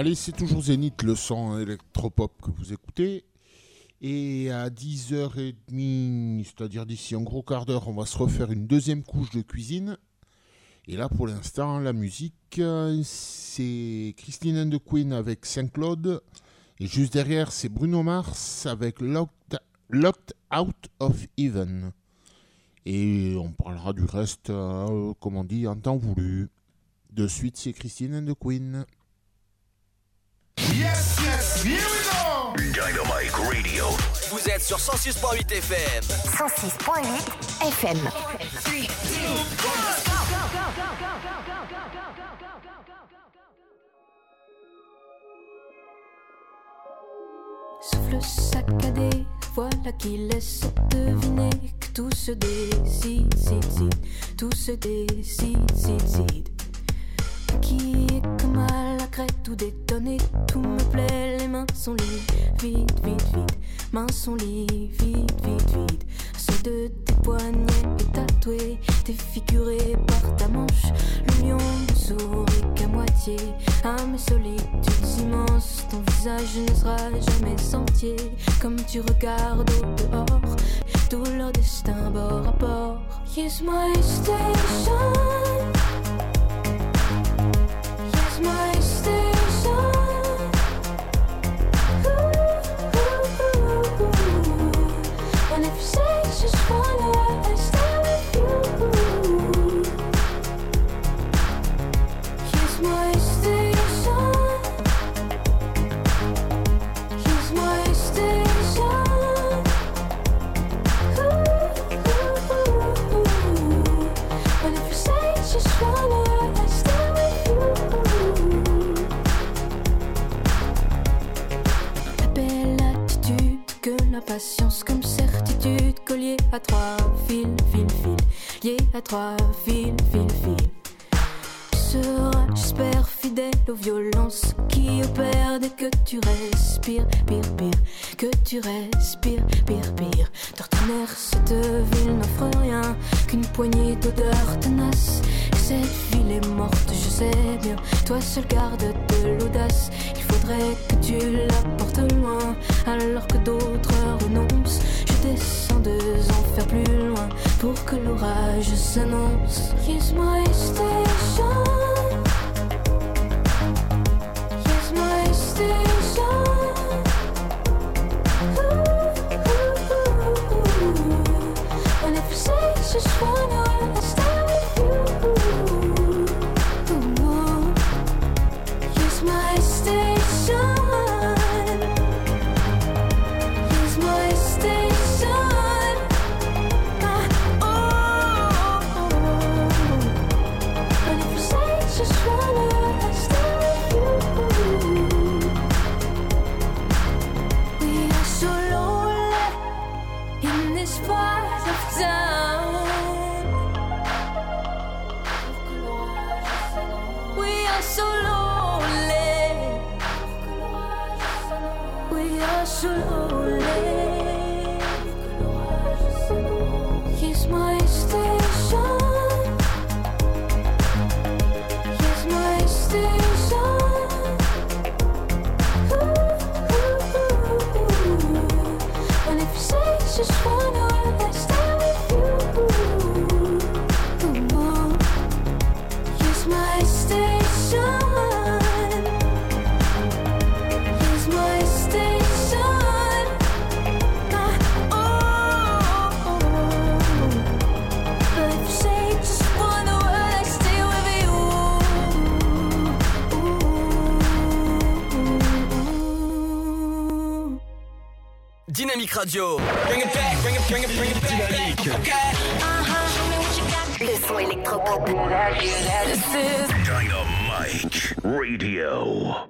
Allez, c'est toujours Zénith, le son électropop que vous écoutez. Et à 10h30, c'est-à-dire d'ici un gros quart d'heure, on va se refaire une deuxième couche de cuisine. Et là, pour l'instant, la musique, c'est Christine and the Queen avec Saint-Claude. Et juste derrière, c'est Bruno Mars avec Locked, Out of Even. Et on parlera du reste, euh, comme on dit, en temps voulu. De suite, c'est Christine and the Queen. Yes, yes, Dynamite Radio. Vous êtes sur 106.8 FM. 106.8 FM. Souffle saccadé, voilà qui laisse deviner que tout se décide, cide, cide, tout se décide, cide, cide. Qui est comme à la crête, tout détonné, tout me plaît, les mains sont liées, vite, vite, vite, mains sont liées, vite, vite, vite. Ceux de tes poignets est tatoué, défiguré par ta manche, le lion ne sourit qu'à moitié, à mes solitudes immenses, ton visage ne sera jamais entier, comme tu regardes au dehors, tout leur destin bord à bord. Here's my station. Here's my station. Patience comme certitude collier à trois fils, fil, fil, lié à trois fils, fil, fil. Sera, j'espère, fidèle aux violences qui opèrent dès que tu respires, pire, pire, que tu respires, pire, pire. D'ordinaire, cette ville n'offre rien qu'une poignée d'odeurs tenaces. Et cette ville est morte, je sais bien. Toi seul garde de l'audace. Il faudrait que tu la portes loin, alors que d'autres renoncent. Je descends deux enfers plus loin pour que l'orage s'annonce. Here's my station. Here's my station. Ooh, And if you say you just wanna, I are so lonely. We are so lonely. Dynamique Radio. Bring it back, bring it, bring it, bring it back, back. Okay. Uh-huh. Show me what you got. Le son électropop. Dynamique Radio.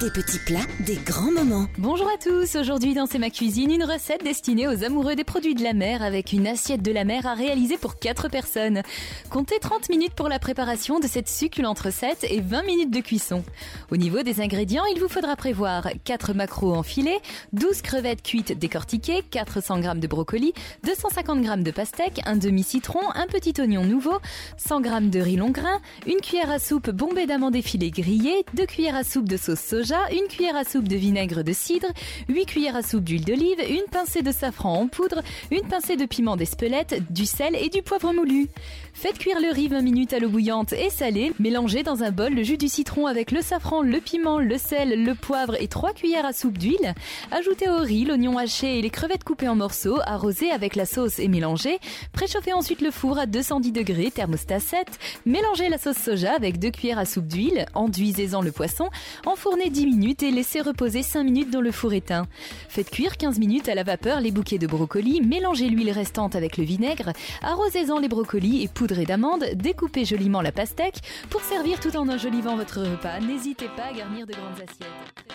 Des petits plats, des grands moments. À tous, aujourd'hui dans C'est ma cuisine, une recette destinée aux amoureux des produits de la mer avec une assiette de la mer à réaliser pour 4 personnes. Comptez 30 minutes pour la préparation de cette succulente recette et 20 minutes de cuisson. Au niveau des ingrédients, il vous faudra prévoir 4 maquereaux en filet, 12 crevettes cuites décortiquées, 400 g de brocoli, 250 g de pastèque, un demi-citron, un petit oignon nouveau, 100 g de riz long grain, une cuillère à soupe bombée d'amandes effilées grillées, 2 cuillères à soupe de sauce soja, une cuillère à soupe de vinaigre de cidre, 8 cuillères à soupe d'huile d'olive, une pincée de safran en poudre, une pincée de piment d'Espelette, du sel et du poivre moulu. Faites cuire le riz 20 minutes à l'eau bouillante et salée. Mélangez dans un bol le jus du citron avec le safran, le piment, le sel, le poivre et 3 cuillères à soupe d'huile. Ajoutez au riz l'oignon haché et les crevettes coupées en morceaux, arrosez avec la sauce et mélangez. Préchauffez ensuite le four à 210 degrés, thermostat 7. Mélangez la sauce soja avec 2 cuillères à soupe d'huile. Enduisez-en le poisson. Enfournez 10 minutes et laissez reposer 5 minutes dans le four éteint. Faites cuire 15 minutes à la vapeur les bouquets de brocolis. Mélangez l'huile restante avec le vinaigre. Arrosez-en les brocolis et d'amandes. Découpez joliment la pastèque. Pour servir tout en enjolivant votre repas, n'hésitez pas à garnir de grandes assiettes.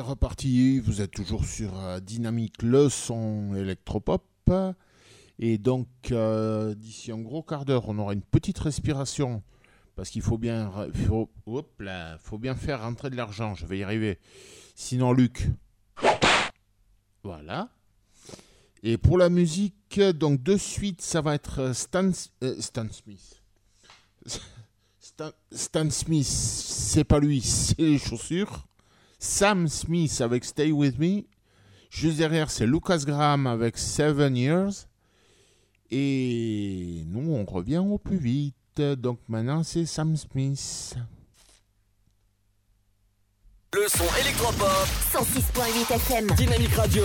Reparti. Vous êtes toujours sur euh, Dynamique, le son électropop. Et donc, euh, d'ici un gros quart d'heure, on aura une petite respiration. Parce qu'il faut bien, faut, bien faire rentrer de l'argent. Je vais y arriver. Sinon, Luc. Voilà. Et pour la musique, donc de suite, ça va être euh, Stan, Stan Smith. *laughs* Stan Smith, c'est pas lui, *laughs* c'est les chaussures. Sam Smith avec Stay With Me. Juste derrière, c'est Lucas Graham avec Seven Years. Et nous, on revient au plus vite. Donc maintenant, c'est Sam Smith. Le son électropop. 106.8 FM. Dynamique Radio.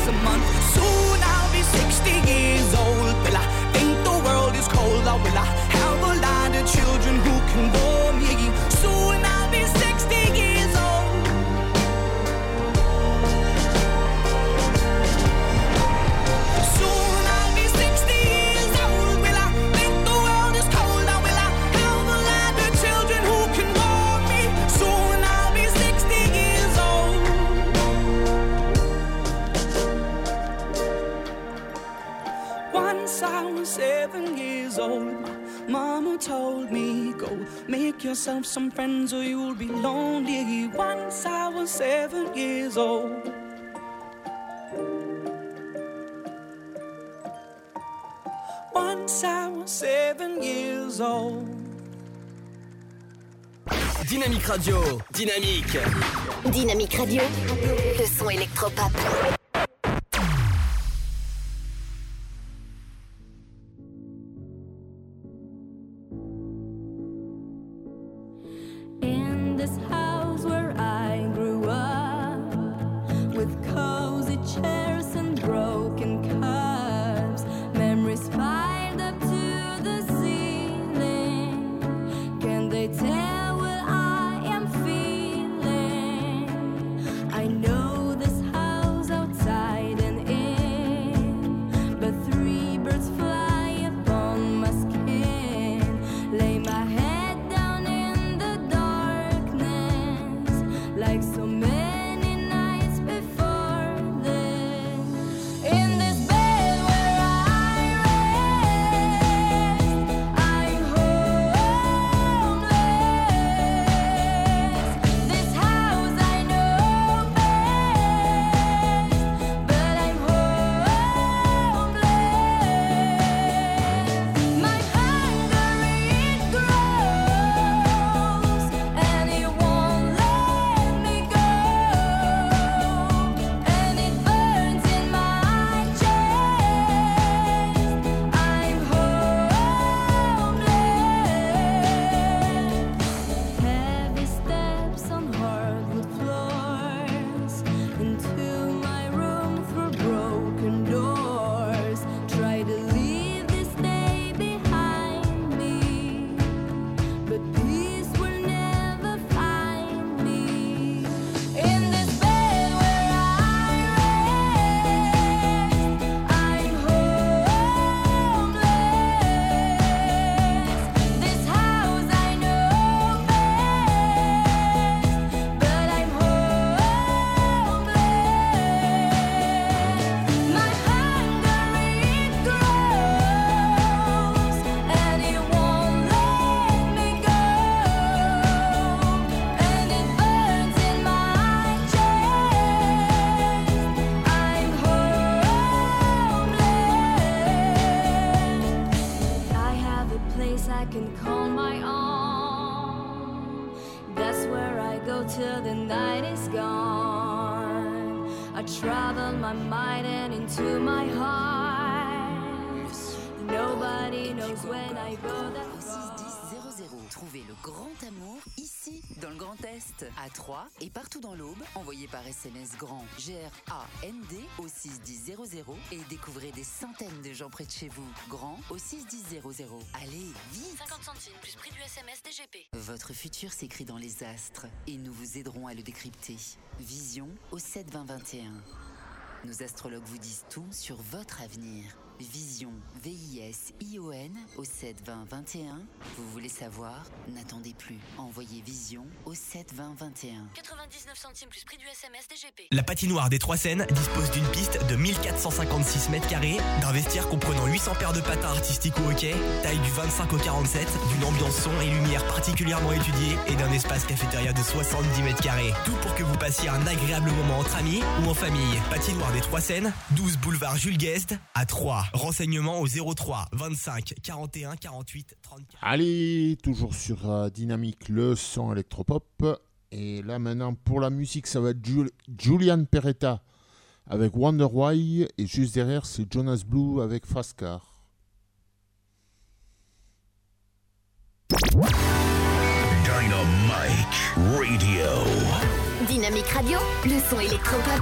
Soon I'll be 60 years old. Will I think the world is cold? Will I have a lot of children who can bore old, my mama told me, Go make yourself some friends or you'll be lonely. Once I was seven years old. Once I was seven years old. Dynamique Radio, dynamique. Dynamique Radio, le son électropop. When I go that far. 00. Trouvez le grand amour ici, dans le Grand Est, à Troyes et partout dans l'Aube. Envoyez par SMS grand G-R-A-N-D au 61000 et découvrez des centaines de gens près de chez vous. Grand au 61000. Allez, vite 50 centimes plus prix du SMS DGP. Votre futur s'écrit dans les astres et nous vous aiderons à le décrypter. Vision au 72021. Nos astrologues vous disent tout sur votre avenir. Vision, V-I-S-I-O-N au 72021. Vous voulez savoir? N'attendez plus. Envoyez Vision au 72021. 99 centimes plus prix du SMS DGP. La patinoire des Trois Seines dispose d'une piste de 1456 mètres carrés, d'un vestiaire comprenant 800 paires de patins artistiques au hockey, taille du 25 au 47, d'une ambiance son et lumière particulièrement étudiée et d'un espace cafétéria de 70 mètres carrés. Tout pour que vous passiez un agréable moment entre amis ou en famille. Patinoire des Trois Seines, 12 boulevard Jules Guest à 3. Renseignements au 03 25 41 48 34. Allez, toujours sur euh, Dynamique, le son électropop. Et là maintenant, pour la musique, ça va être Jul- Julian Peretta avec Wonder Why. Et juste derrière, c'est Jonas Blue avec Fast Car. Dynamite Radio. Dynamique Radio, le son électropop.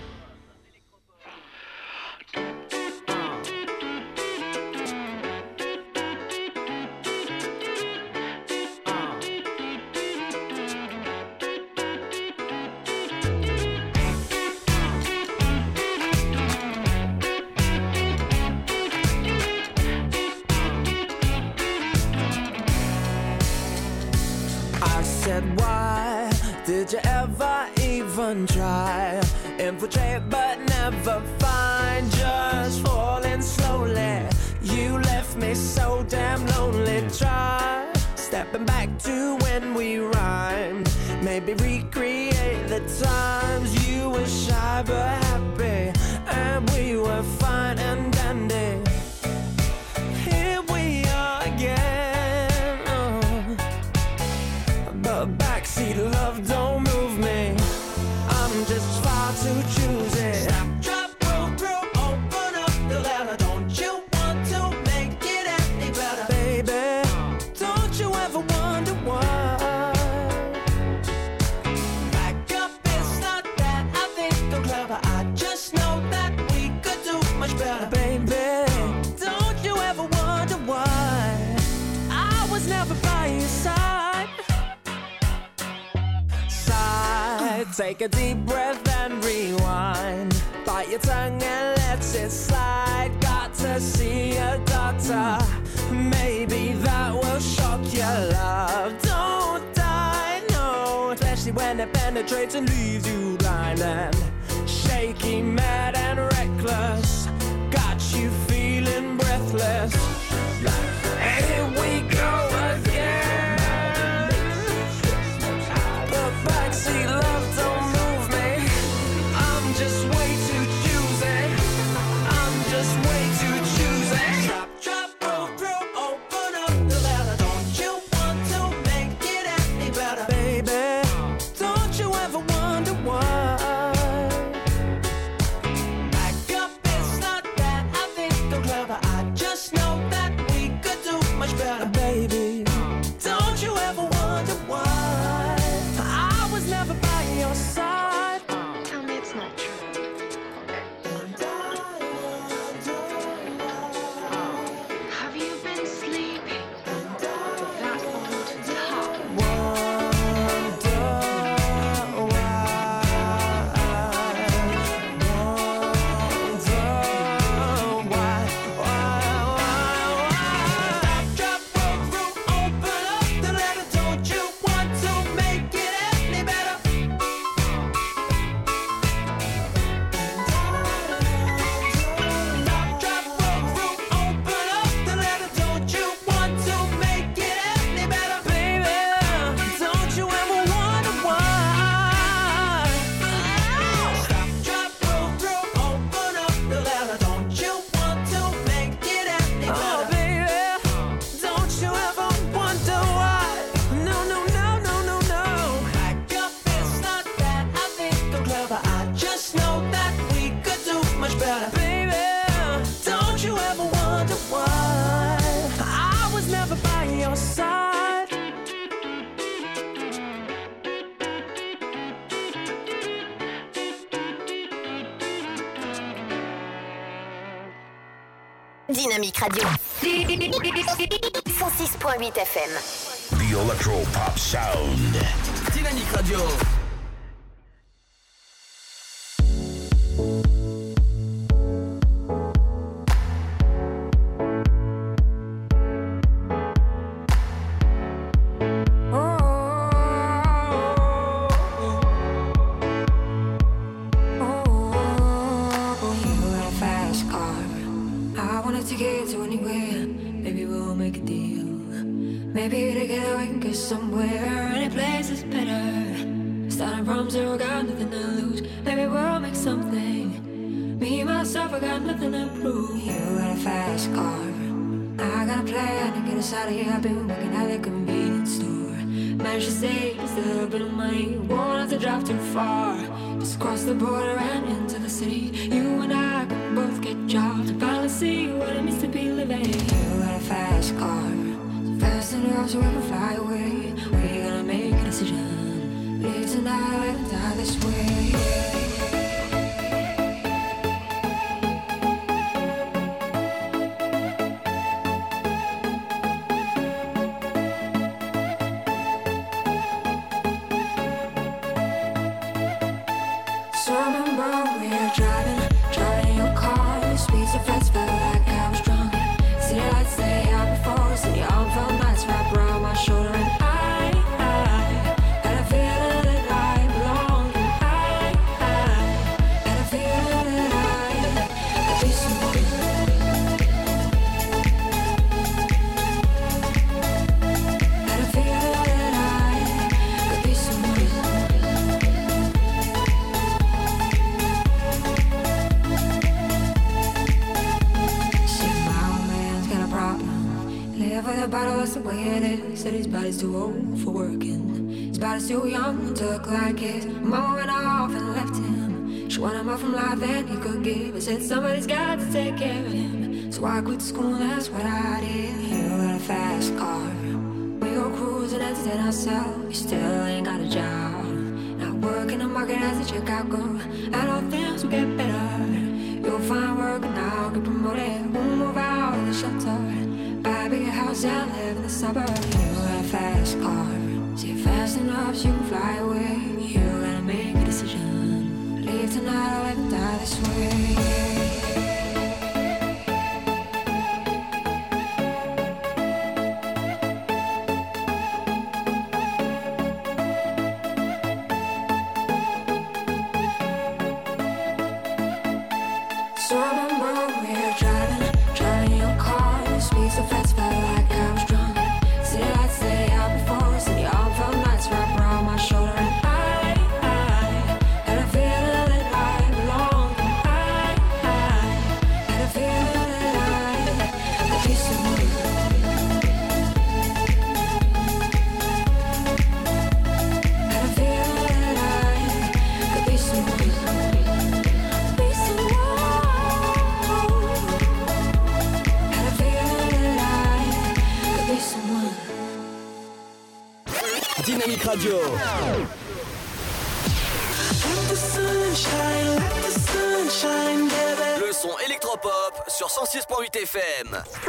Even try? Infiltrate but never find, just falling slowly. You left me so damn lonely. Try stepping back to when we rhymed. Maybe recreate the times you were shy but Take a deep breath and rewind. Bite your tongue and let it slide. Got to see a doctor. Maybe that will shock your love. Don't die, no. Especially when it penetrates and leaves you blind and shaky, mad and reckless. Got you feeling breathless. Here we go Radio. 106.8 FM. The Electro Pop Sound. Dynamique Radio. A bottle, the way it is. Said his body's too old for working. His body's too young to look like his. Mama went off and left him. She wanted more from life than he could give. And said somebody's got to take care of him. So I quit school, that's what I did. You got a fast car. We go cruising, entertain ourselves. You still ain't got a job. Not working the market as a checkout girl. And all things will get better. You'll find work now, get promoted. We'll move out of the shelter. House and live in the suburbs. You got a fast car. See fast enough so you can fly away. You gotta make a decision. Leave tonight or and die this way.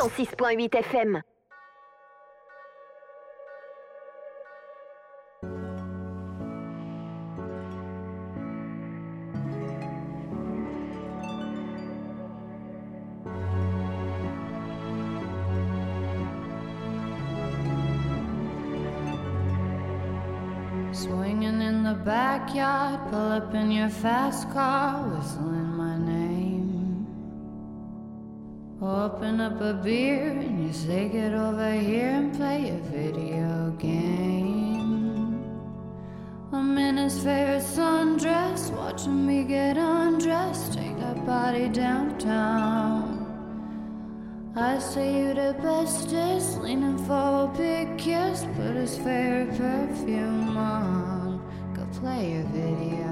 106.8 FM. Swinging in the backyard, pull up in your fast car, whistling Open up a beer and you say, Get over here and play a video game. I'm in his favorite sundress, watching me get undressed, take that body downtown. I say you the bestest, leaning for a big kiss, put his favorite perfume on, go play a video.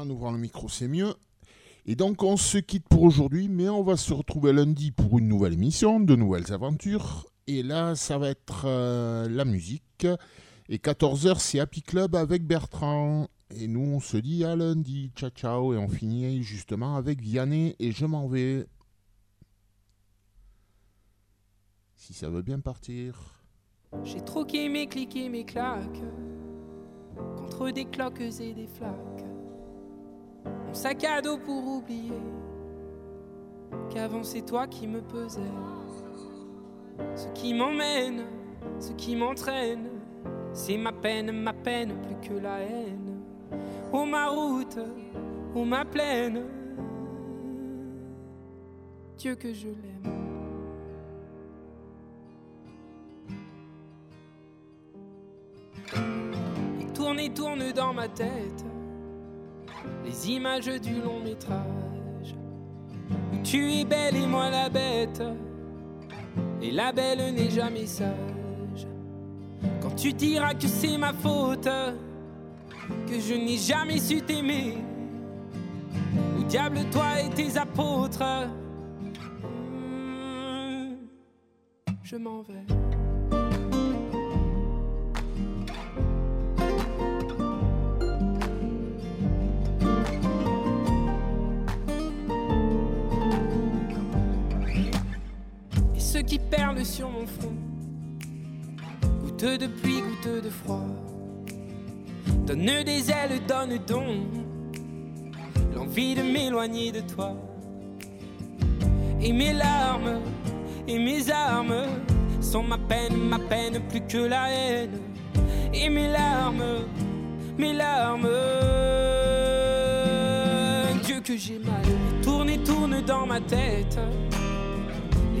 En ouvrant le micro, c'est mieux. Et donc, on se quitte pour aujourd'hui, mais on va se retrouver lundi pour une nouvelle émission, de nouvelles aventures. Et là, ça va être euh, la musique. Et 14h, c'est Happy Club avec Bertrand. Et nous, on se dit à lundi. Ciao, ciao. Et on finit justement avec Vianney et je m'en vais. Si ça veut bien partir. J'ai troqué mes clics mes claques contre des cloques et des flaques. Mon sac à dos pour oublier qu'avant c'est toi qui me pesais. Ce qui m'emmène, ce qui m'entraîne, c'est ma peine, ma peine plus que la haine. Oh ma route, oh ma plaine, Dieu que je l'aime. Et tourne et tourne dans ma tête les images du long métrage. Où tu es belle et moi la bête, et la belle n'est jamais sage. Quand tu diras que c'est ma faute, que je n'ai jamais su t'aimer, au diable toi et tes apôtres, Hmm, je m'en vais. Qui perlent sur mon front, goutteux de pluie, goutteux de froid, donne des ailes, donne donc l'envie de m'éloigner de toi. Et mes larmes et mes armes sont ma peine, ma peine plus que la haine. Et mes larmes, mes larmes, Dieu que j'ai mal, tourne et tourne dans ma tête